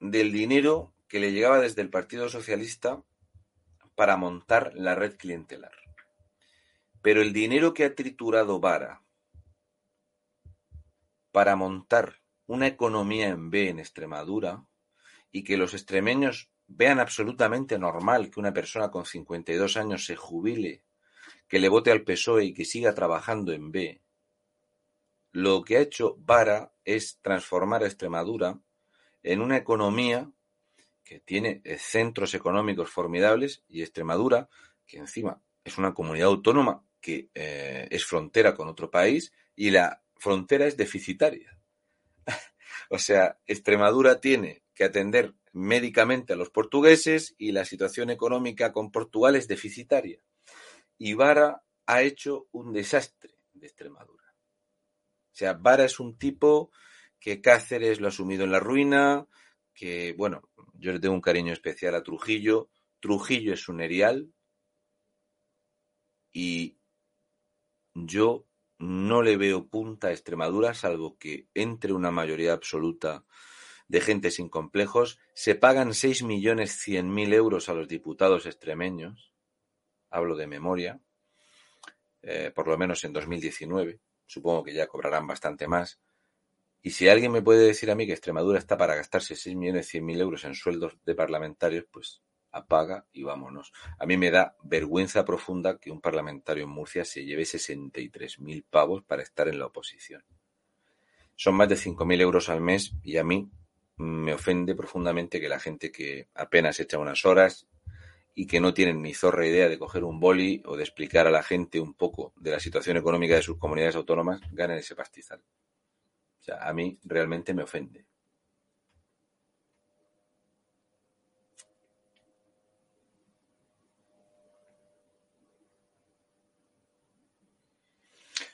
del dinero que le llegaba desde el Partido Socialista para montar la red clientelar. Pero el dinero que ha triturado Vara para montar una economía en B en Extremadura y que los extremeños vean absolutamente normal que una persona con 52 años se jubile, que le vote al PSOE y que siga trabajando en B, lo que ha hecho Vara es transformar a Extremadura en una economía que tiene centros económicos formidables y Extremadura, que encima es una comunidad autónoma que eh, es frontera con otro país y la frontera es deficitaria. *laughs* o sea, Extremadura tiene que atender médicamente a los portugueses y la situación económica con Portugal es deficitaria. Y Vara ha hecho un desastre de Extremadura. O sea, Vara es un tipo que Cáceres lo ha sumido en la ruina, que, bueno, yo le tengo un cariño especial a Trujillo. Trujillo es un erial y yo no le veo punta a Extremadura, salvo que entre una mayoría absoluta de gente sin complejos, se pagan seis millones cien mil euros a los diputados extremeños, hablo de memoria, eh, por lo menos en 2019, supongo que ya cobrarán bastante más. Y si alguien me puede decir a mí que Extremadura está para gastarse seis millones cien mil euros en sueldos de parlamentarios, pues apaga y vámonos. A mí me da vergüenza profunda que un parlamentario en Murcia se lleve 63.000 pavos para estar en la oposición. Son más de 5.000 euros al mes y a mí me ofende profundamente que la gente que apenas echa unas horas y que no tienen ni zorra idea de coger un boli o de explicar a la gente un poco de la situación económica de sus comunidades autónomas ganen ese pastizal. O sea, a mí realmente me ofende.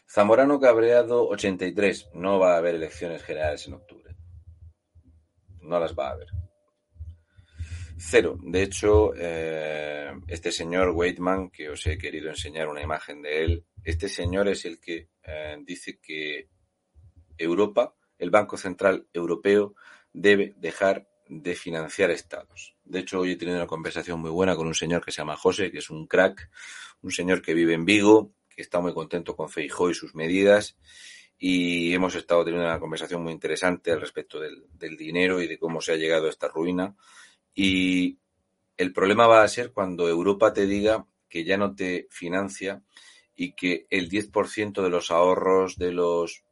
Zamorano Cabreado 83. No va a haber elecciones generales en octubre no las va a haber. Cero. De hecho, eh, este señor Waitman, que os he querido enseñar una imagen de él, este señor es el que eh, dice que Europa, el Banco Central Europeo, debe dejar de financiar estados. De hecho, hoy he tenido una conversación muy buena con un señor que se llama José, que es un crack, un señor que vive en Vigo, que está muy contento con Feijó y sus medidas, y hemos estado teniendo una conversación muy interesante al respecto del, dinero y de cómo se ha llegado a esta ruina. Y el problema va a ser cuando Europa te diga que ya no te financia y que el 10% de los ahorros de los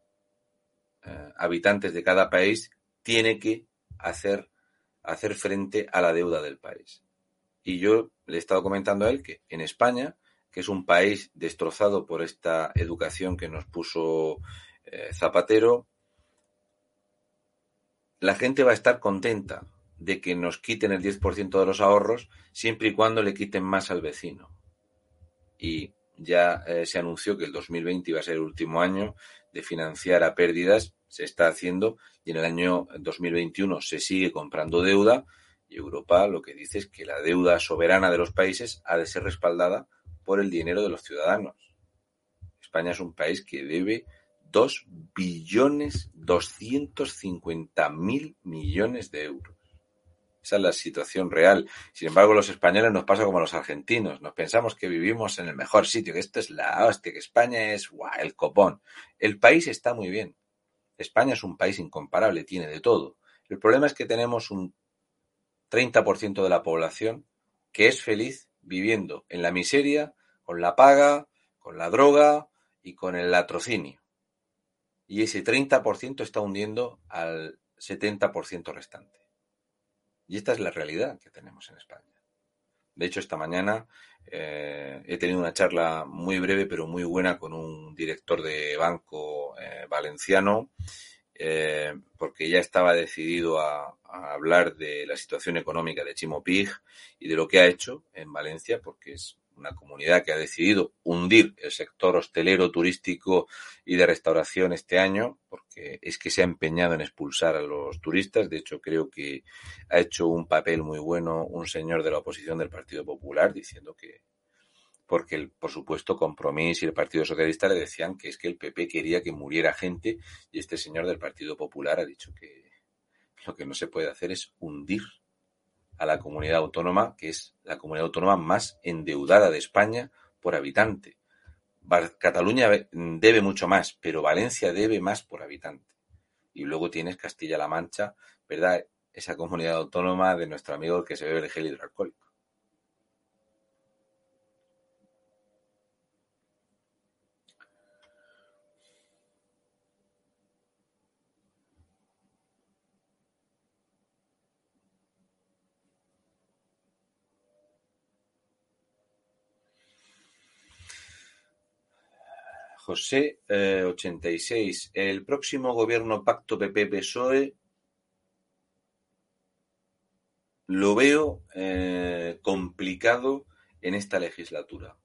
eh, habitantes de cada país tiene que hacer, hacer frente a la deuda del país. Y yo le he estado comentando a él que en España, que es un país destrozado por esta educación que nos puso eh, Zapatero, la gente va a estar contenta de que nos quiten el 10% de los ahorros siempre y cuando le quiten más al vecino. Y ya eh, se anunció que el 2020 iba a ser el último año de financiar a pérdidas, se está haciendo y en el año 2021 se sigue comprando deuda y Europa lo que dice es que la deuda soberana de los países ha de ser respaldada por el dinero de los ciudadanos. España es un país que debe 2 billones 250 mil millones de euros. Esa es la situación real. Sin embargo, los españoles nos pasa como los argentinos. Nos pensamos que vivimos en el mejor sitio, que esto es la hostia, que España es el copón. El país está muy bien. España es un país incomparable, tiene de todo. El problema es que tenemos un 30% de la población que es feliz viviendo en la miseria, con la paga, con la droga y con el latrocinio. Y ese 30% está hundiendo al 70% restante. Y esta es la realidad que tenemos en España. De hecho, esta mañana eh, he tenido una charla muy breve pero muy buena con un director de banco eh, valenciano eh, porque ya estaba decidido a, a, hablar de la situación económica de Chimo Pig y de lo que ha hecho en Valencia porque es una comunidad que ha decidido hundir el sector hostelero, turístico y de restauración este año, porque es que se ha empeñado en expulsar a los turistas. De hecho, creo que ha hecho un papel muy bueno un señor de la oposición del Partido Popular diciendo que, porque el, por supuesto Compromís y el Partido Socialista le decían que es que el PP quería que muriera gente y este señor del Partido Popular ha dicho que lo que no se puede hacer es hundir a la comunidad autónoma, que es la comunidad autónoma más endeudada de España por habitante. Cataluña debe mucho más, pero Valencia debe más por habitante. Y luego tienes Castilla-La Mancha, ¿verdad? Esa comunidad autónoma de nuestro amigo que se bebe el gel hidroalcohólico. José eh, 86. El próximo gobierno pacto PP-PSOE lo veo eh, complicado en esta legislatura,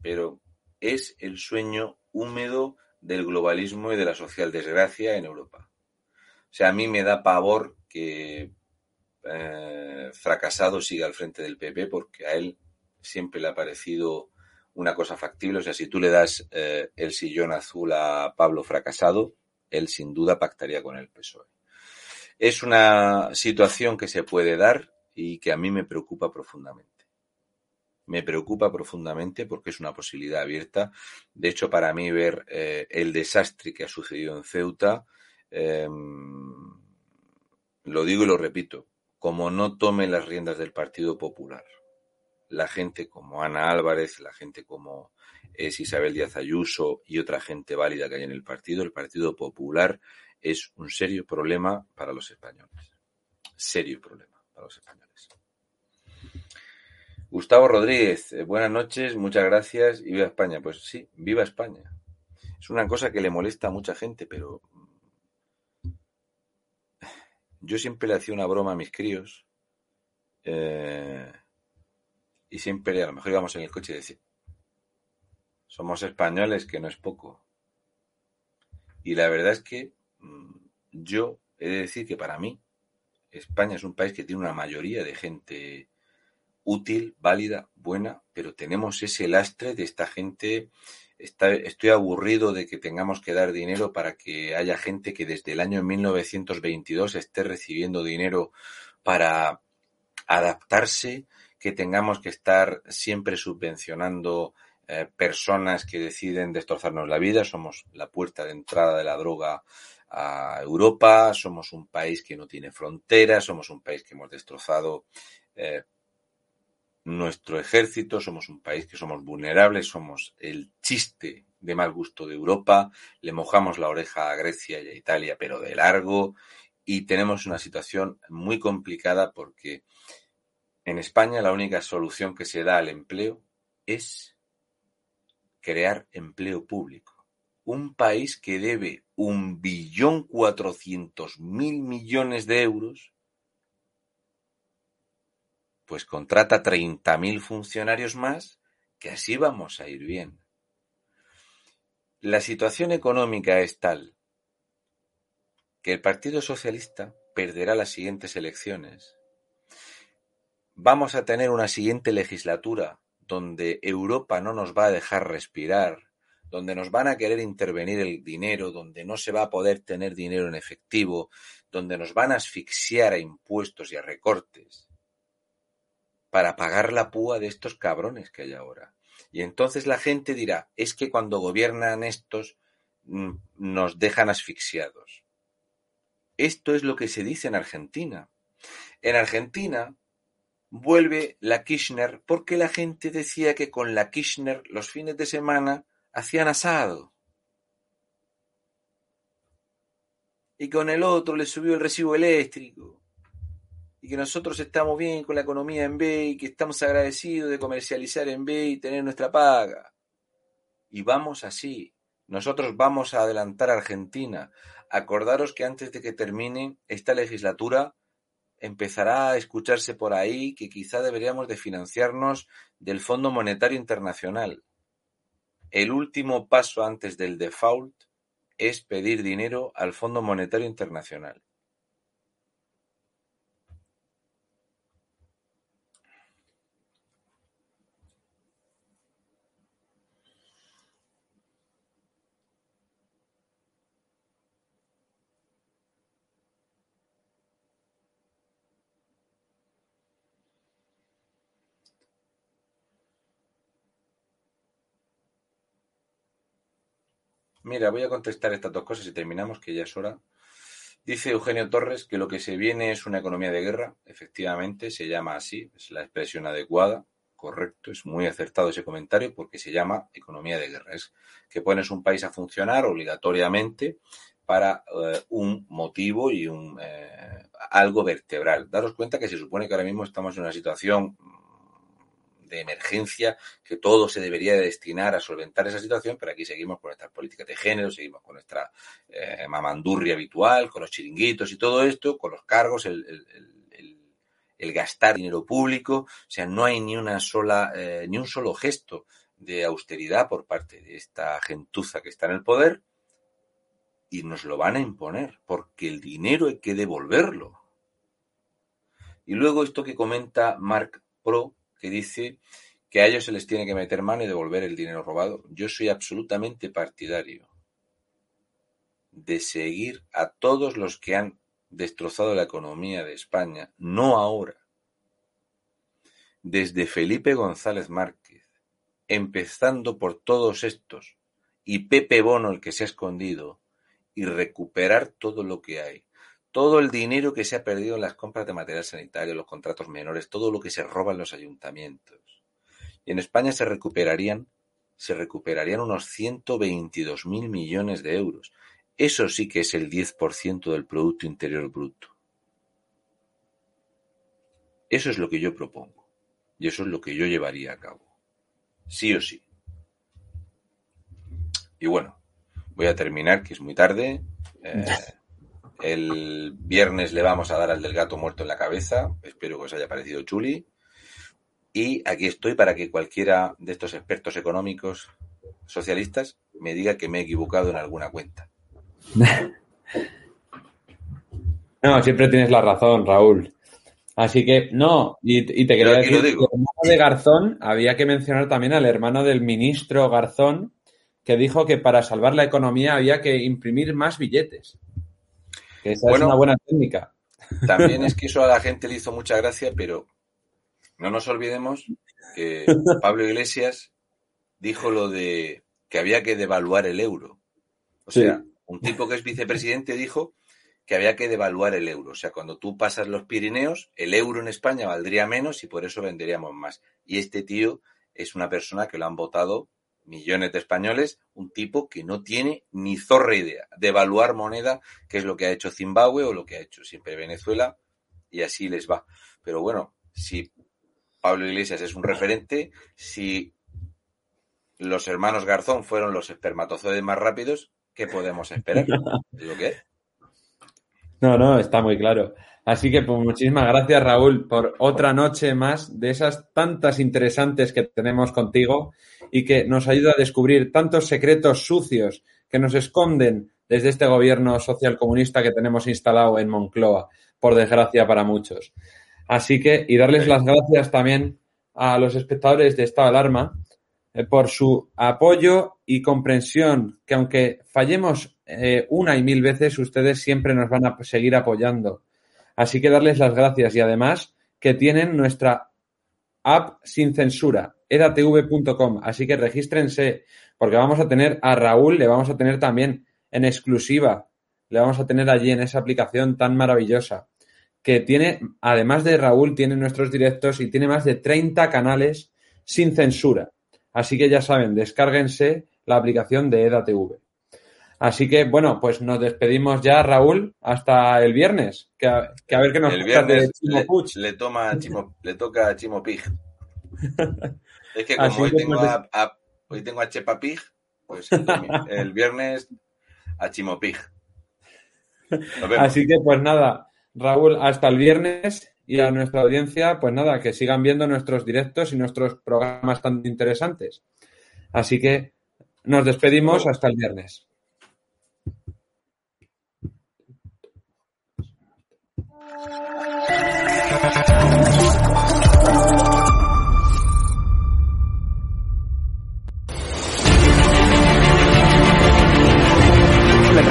pero es el sueño húmedo del globalismo y de la social desgracia en Europa. O sea, a mí me da pavor que eh, fracasado siga al frente del PP porque a él siempre le ha parecido una cosa factible. O sea, si tú le das eh, el sillón azul a Pablo fracasado, él sin duda pactaría con el PSOE. Es una situación que se puede dar y que a mí me preocupa profundamente. Me preocupa profundamente porque es una posibilidad abierta. De hecho, para mí ver eh, el desastre que ha sucedido en Ceuta, eh, lo digo y lo repito, como no tome las riendas del Partido Popular, la gente como Ana Álvarez, la gente como es Isabel Díaz Ayuso y otra gente válida que hay en el partido, el Partido Popular es un serio problema para los españoles. Serio problema para los españoles. Gustavo Rodríguez, eh, buenas noches, muchas gracias y viva España. Pues sí, viva España. Es una cosa que le molesta a mucha gente, pero yo siempre le hacía una broma a mis críos. Eh, y siempre a lo mejor íbamos en el coche y decir, somos españoles, que no es poco. Y la verdad es que mm, yo he de decir que para mí España es un país que tiene una mayoría de gente útil, válida, buena, pero tenemos ese lastre de esta gente. Está, estoy aburrido de que tengamos que dar dinero para que haya gente que desde el año 1922 esté recibiendo dinero para adaptarse, que tengamos que estar siempre subvencionando eh, personas que deciden destrozarnos la vida, somos la puerta de entrada de la droga a Europa, somos un país que no tiene fronteras, somos un país que hemos destrozado eh, nuestro ejército, somos un país que somos vulnerables, somos el chiste de mal gusto de Europa, le mojamos la oreja a Grecia y a Italia, pero de largo, y tenemos una situación muy complicada porque en España la única solución que se da al empleo es crear empleo público. Un país que debe un billón cuatrocientos mil millones de euros, pues contrata treinta mil funcionarios más, que así vamos a ir bien. La situación económica es tal que el Partido Socialista perderá las siguientes elecciones. Vamos a tener una siguiente legislatura donde Europa no nos va a dejar respirar, donde nos van a querer intervenir el dinero, donde no se va a poder tener dinero en efectivo, donde nos van a asfixiar a impuestos y a recortes para pagar la púa de estos cabrones que hay ahora. Y entonces la gente dirá, es que cuando gobiernan estos mm, nos dejan asfixiados. Esto es lo que se dice en Argentina. En Argentina vuelve la Kirchner porque la gente decía que con la Kirchner los fines de semana hacían asado. Y con el otro le subió el recibo eléctrico. Y que nosotros estamos bien con la economía en B y que estamos agradecidos de comercializar en B y tener nuestra paga. Y vamos así. Nosotros vamos a adelantar a Argentina. Acordaros que antes de que termine esta legislatura empezará a escucharse por ahí que quizá deberíamos de financiarnos del Fondo Monetario Internacional. El último paso antes del default es pedir dinero al Fondo Monetario Internacional. Mira, voy a contestar estas dos cosas y terminamos, que ya es hora. Dice Eugenio Torres que lo que se viene es una economía de guerra. Efectivamente, se llama así, es la expresión adecuada, correcto, es muy acertado ese comentario porque se llama economía de guerra. Es que pones un país a funcionar obligatoriamente para eh, un motivo y un eh, algo vertebral. Daros cuenta que se supone que ahora mismo estamos en una situación de emergencia, que todo se debería de destinar a solventar esa situación, pero aquí seguimos con nuestras políticas de género, seguimos con nuestra eh, mamandurria habitual, con los chiringuitos y todo esto, con los cargos, el, gastar dinero público, o sea, no hay ni una sola, eh, ni un solo gesto de austeridad por parte de esta gentuza que está en el poder y nos lo van a imponer, porque el dinero hay que devolverlo. Y luego esto que comenta Mark Pro, que dice que a ellos se les tiene que meter mano y devolver el dinero robado. Yo soy absolutamente partidario de seguir a todos los que han destrozado la economía de España, no ahora, desde Felipe González Márquez, empezando por todos estos, y Pepe Bono el que se ha escondido, y recuperar todo lo que hay todo el dinero que se ha perdido en las compras de material sanitario, los contratos menores, todo lo que se roba en los ayuntamientos. Y en España se recuperarían, se recuperarían unos 122 mil millones de euros. Eso sí que es el 10% del Producto Interior Bruto. Eso es lo que yo propongo. Y eso es lo que yo llevaría a cabo. Sí o sí. Y bueno, voy a terminar, que es muy tarde. Eh, *laughs* el viernes le vamos a dar al del gato muerto en la cabeza. Espero que os haya parecido chuli. Y aquí estoy para que cualquiera de estos expertos económicos socialistas me diga que me he equivocado en alguna cuenta. *laughs* No, siempre tienes la razón, Raúl. Así que, no, y, te quería decir, el hermano de Garzón, había que mencionar también al hermano del ministro Garzón, que dijo que para salvar la economía había que imprimir más billetes esa es una buena técnica. *laughs* También es que eso a la gente le hizo mucha gracia, pero no nos olvidemos que *laughs* Pablo Iglesias dijo lo de que había que devaluar el euro. O sea, un tipo que es vicepresidente dijo que había que devaluar el euro. O sea, cuando tú pasas los Pirineos, el euro en España valdría menos y por eso venderíamos más. Y este tío es una persona que lo han votado millones de españoles, un tipo que no tiene ni zorra idea de evaluar moneda, que es lo que ha hecho Zimbabue o lo que ha hecho siempre Venezuela, y así les va. Pero bueno, si Pablo Iglesias es un referente, si los hermanos Garzón fueron los espermatozoides más rápidos, ¿qué podemos esperar? ¿Lo que No, no, está muy claro. Así que pues, muchísimas gracias, Raúl, por otra noche más de esas tantas interesantes que tenemos contigo y que nos ayuda a descubrir tantos secretos sucios que nos esconden desde este gobierno social comunista que tenemos instalado en Moncloa, por desgracia para muchos. Así que, y darles las gracias también a los espectadores de Estado de Alarma por su apoyo y comprensión, que aunque fallemos eh, una y mil veces, ustedes siempre nos van a seguir apoyando. Así que darles las gracias y además que tienen nuestra app sin censura, edatv.com. Así que regístrense, porque vamos a tener a Raúl, le vamos a tener también en exclusiva, le vamos a tener allí en esa aplicación tan maravillosa que tiene, además de Raúl, tiene nuestros directos y tiene más de 30 canales sin censura. Así que ya saben, descárguense la aplicación de EDATV. Así que, bueno, pues nos despedimos ya, Raúl, hasta el viernes. Que a, ver qué nos El viernes le, toma Chimo, le toca a Chimo Pig. *laughs* es que como hoy tengo, a, hoy tengo a Chepa Pig, pues el, *laughs* viernes a Chimo Pig. Así que, pues nada, Raúl, hasta el viernes y a nuestra audiencia, pues nada, que sigan viendo nuestros directos y nuestros programas tan interesantes. Así que nos despedimos hasta el viernes.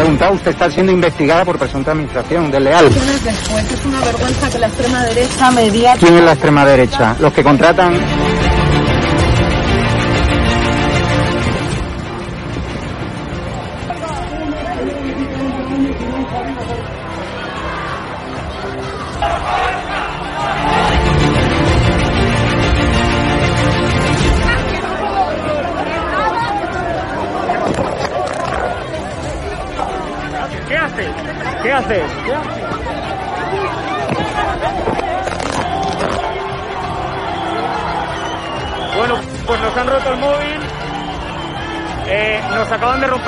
Preguntado, usted está siendo investigada por presunta administración desleal. Después es una vergüenza que la extrema derecha. ¿Quién es la extrema derecha? Los que contratan...